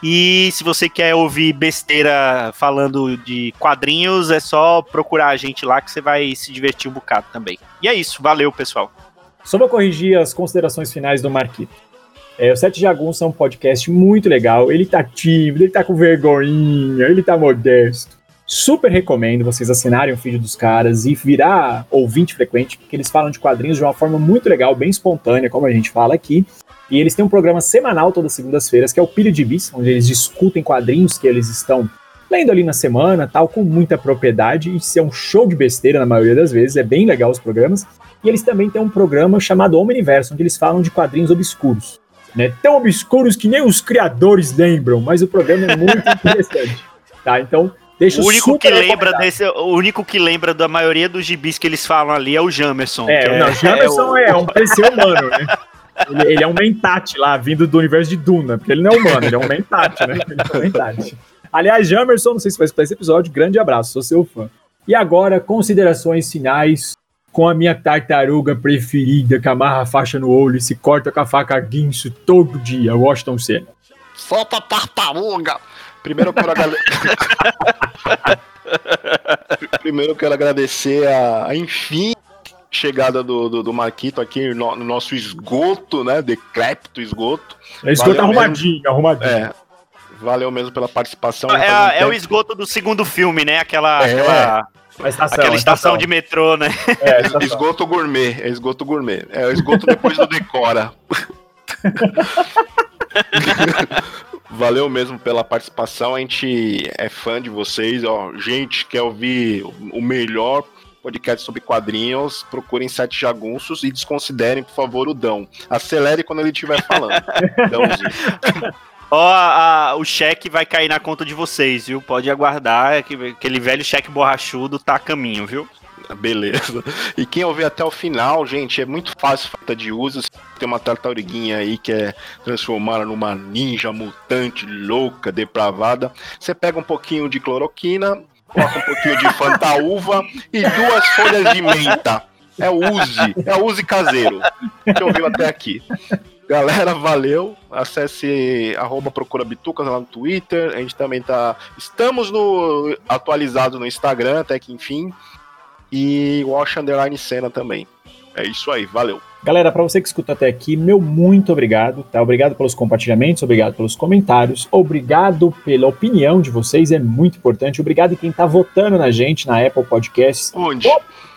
G: E se você quer ouvir besteira falando de quadrinhos, é só procurar a gente lá que você vai se divertir um bocado também. E é isso, valeu pessoal.
F: Só vou corrigir as considerações finais do Marquito. É, o Sete Jagunços é um podcast muito legal. Ele tá tímido, ele tá com vergonhinha, ele tá modesto. Super recomendo vocês assinarem o feed dos caras e virar ouvinte frequente, porque eles falam de quadrinhos de uma forma muito legal, bem espontânea, como a gente fala aqui. E eles têm um programa semanal todas as segundas-feiras, que é o Pilha de Bis, onde eles discutem quadrinhos que eles estão lendo ali na semana, tal, com muita propriedade. E isso é um show de besteira na maioria das vezes, é bem legal os programas. E eles também têm um programa chamado Omniverso, onde eles falam de quadrinhos obscuros. Né? Tão obscuros que nem os criadores lembram, mas o programa é muito *laughs* interessante. Tá? Então, Deixo
G: O único que lembra desse, o único que lembra da maioria dos gibis que eles falam ali é o Jamerson. que
F: É, não, *laughs* Jamerson
G: o-
F: é, um PC humano, né? Ele, ele é um mentate lá, vindo do universo de Duna, porque ele não é humano, ele é um mentate, né? Ele é um mentate. Aliás, Jamerson, não sei se vai escutar esse episódio, grande abraço, sou seu fã. E agora, considerações finais com a minha tartaruga preferida, que amarra a faixa no olho e se corta com a faca guinso todo dia, Washington Senna.
H: Solta a tartaruga! Primeiro eu quero agradecer. *laughs* Primeiro eu quero agradecer a, a enfim chegada do, do, do Marquito aqui no, no nosso esgoto, né? Decrépito esgoto.
F: É esgoto
H: Valeu mesmo.
F: arrumadinho, arrumadinho.
H: É. Valeu mesmo pela participação.
G: É, a- é o esgoto do segundo filme, né? Aquela,
H: É.
G: aquela,
F: A estação,
G: aquela
F: a
G: estação de metrô, né?
F: É, estação.
H: Esgoto gourmet, é esgoto gourmet. É o esgoto depois do decora. *laughs* Valeu mesmo pela participação. A gente é fã de vocês. Ó, gente, quer ouvir o melhor podcast sobre quadrinhos? Procurem Sete Jagunços e desconsiderem, por favor, o Dão. Acelere quando ele estiver falando. *laughs* Dãozinho.
G: Ó, a- o cheque vai cair na conta de vocês, viu? Pode aguardar, é que aquele velho cheque borrachudo tá a caminho, viu? *laughs*
H: Beleza. E quem ouvir até o final, gente, é muito fácil, falta de uso. Tem uma tartaruguinha aí que é transformada numa ninja mutante louca, depravada. Você pega um pouquinho de cloroquina, coloca um pouquinho de fantaúva *laughs* e duas folhas de menta. É o Uzi, é o Uzi caseiro. Que ouviu até aqui. Galera, valeu. Acesse arroba Procura Bitucas lá no Twitter. A gente também tá. Estamos no atualizado no Instagram, até que enfim. E Wash Underline Cena também. É isso aí, valeu.
F: Galera, para você que escuta até aqui, meu muito obrigado, tá? Obrigado pelos compartilhamentos, obrigado pelos comentários, obrigado pela opinião de vocês, é muito importante. Obrigado a quem tá votando na gente na Apple Podcasts.
H: Onde?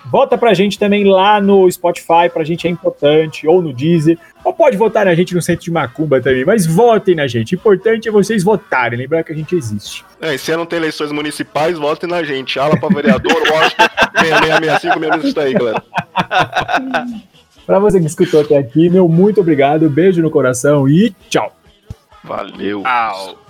F: Vota pra gente também lá no Spotify, pra gente é importante, ou no Deezer. Ou pode votar na gente no Centro de Macumba também, mas votem na gente. Importante é vocês votarem, lembrar que a gente existe.
H: É, e se não tem eleições municipais, votem na gente. Ala pra vereador, Washington 6665, mesmo isso aí, galera. *laughs*
F: Pra você que escutou até aqui, meu muito obrigado, beijo no coração e tchau.
H: Valeu.
G: Au.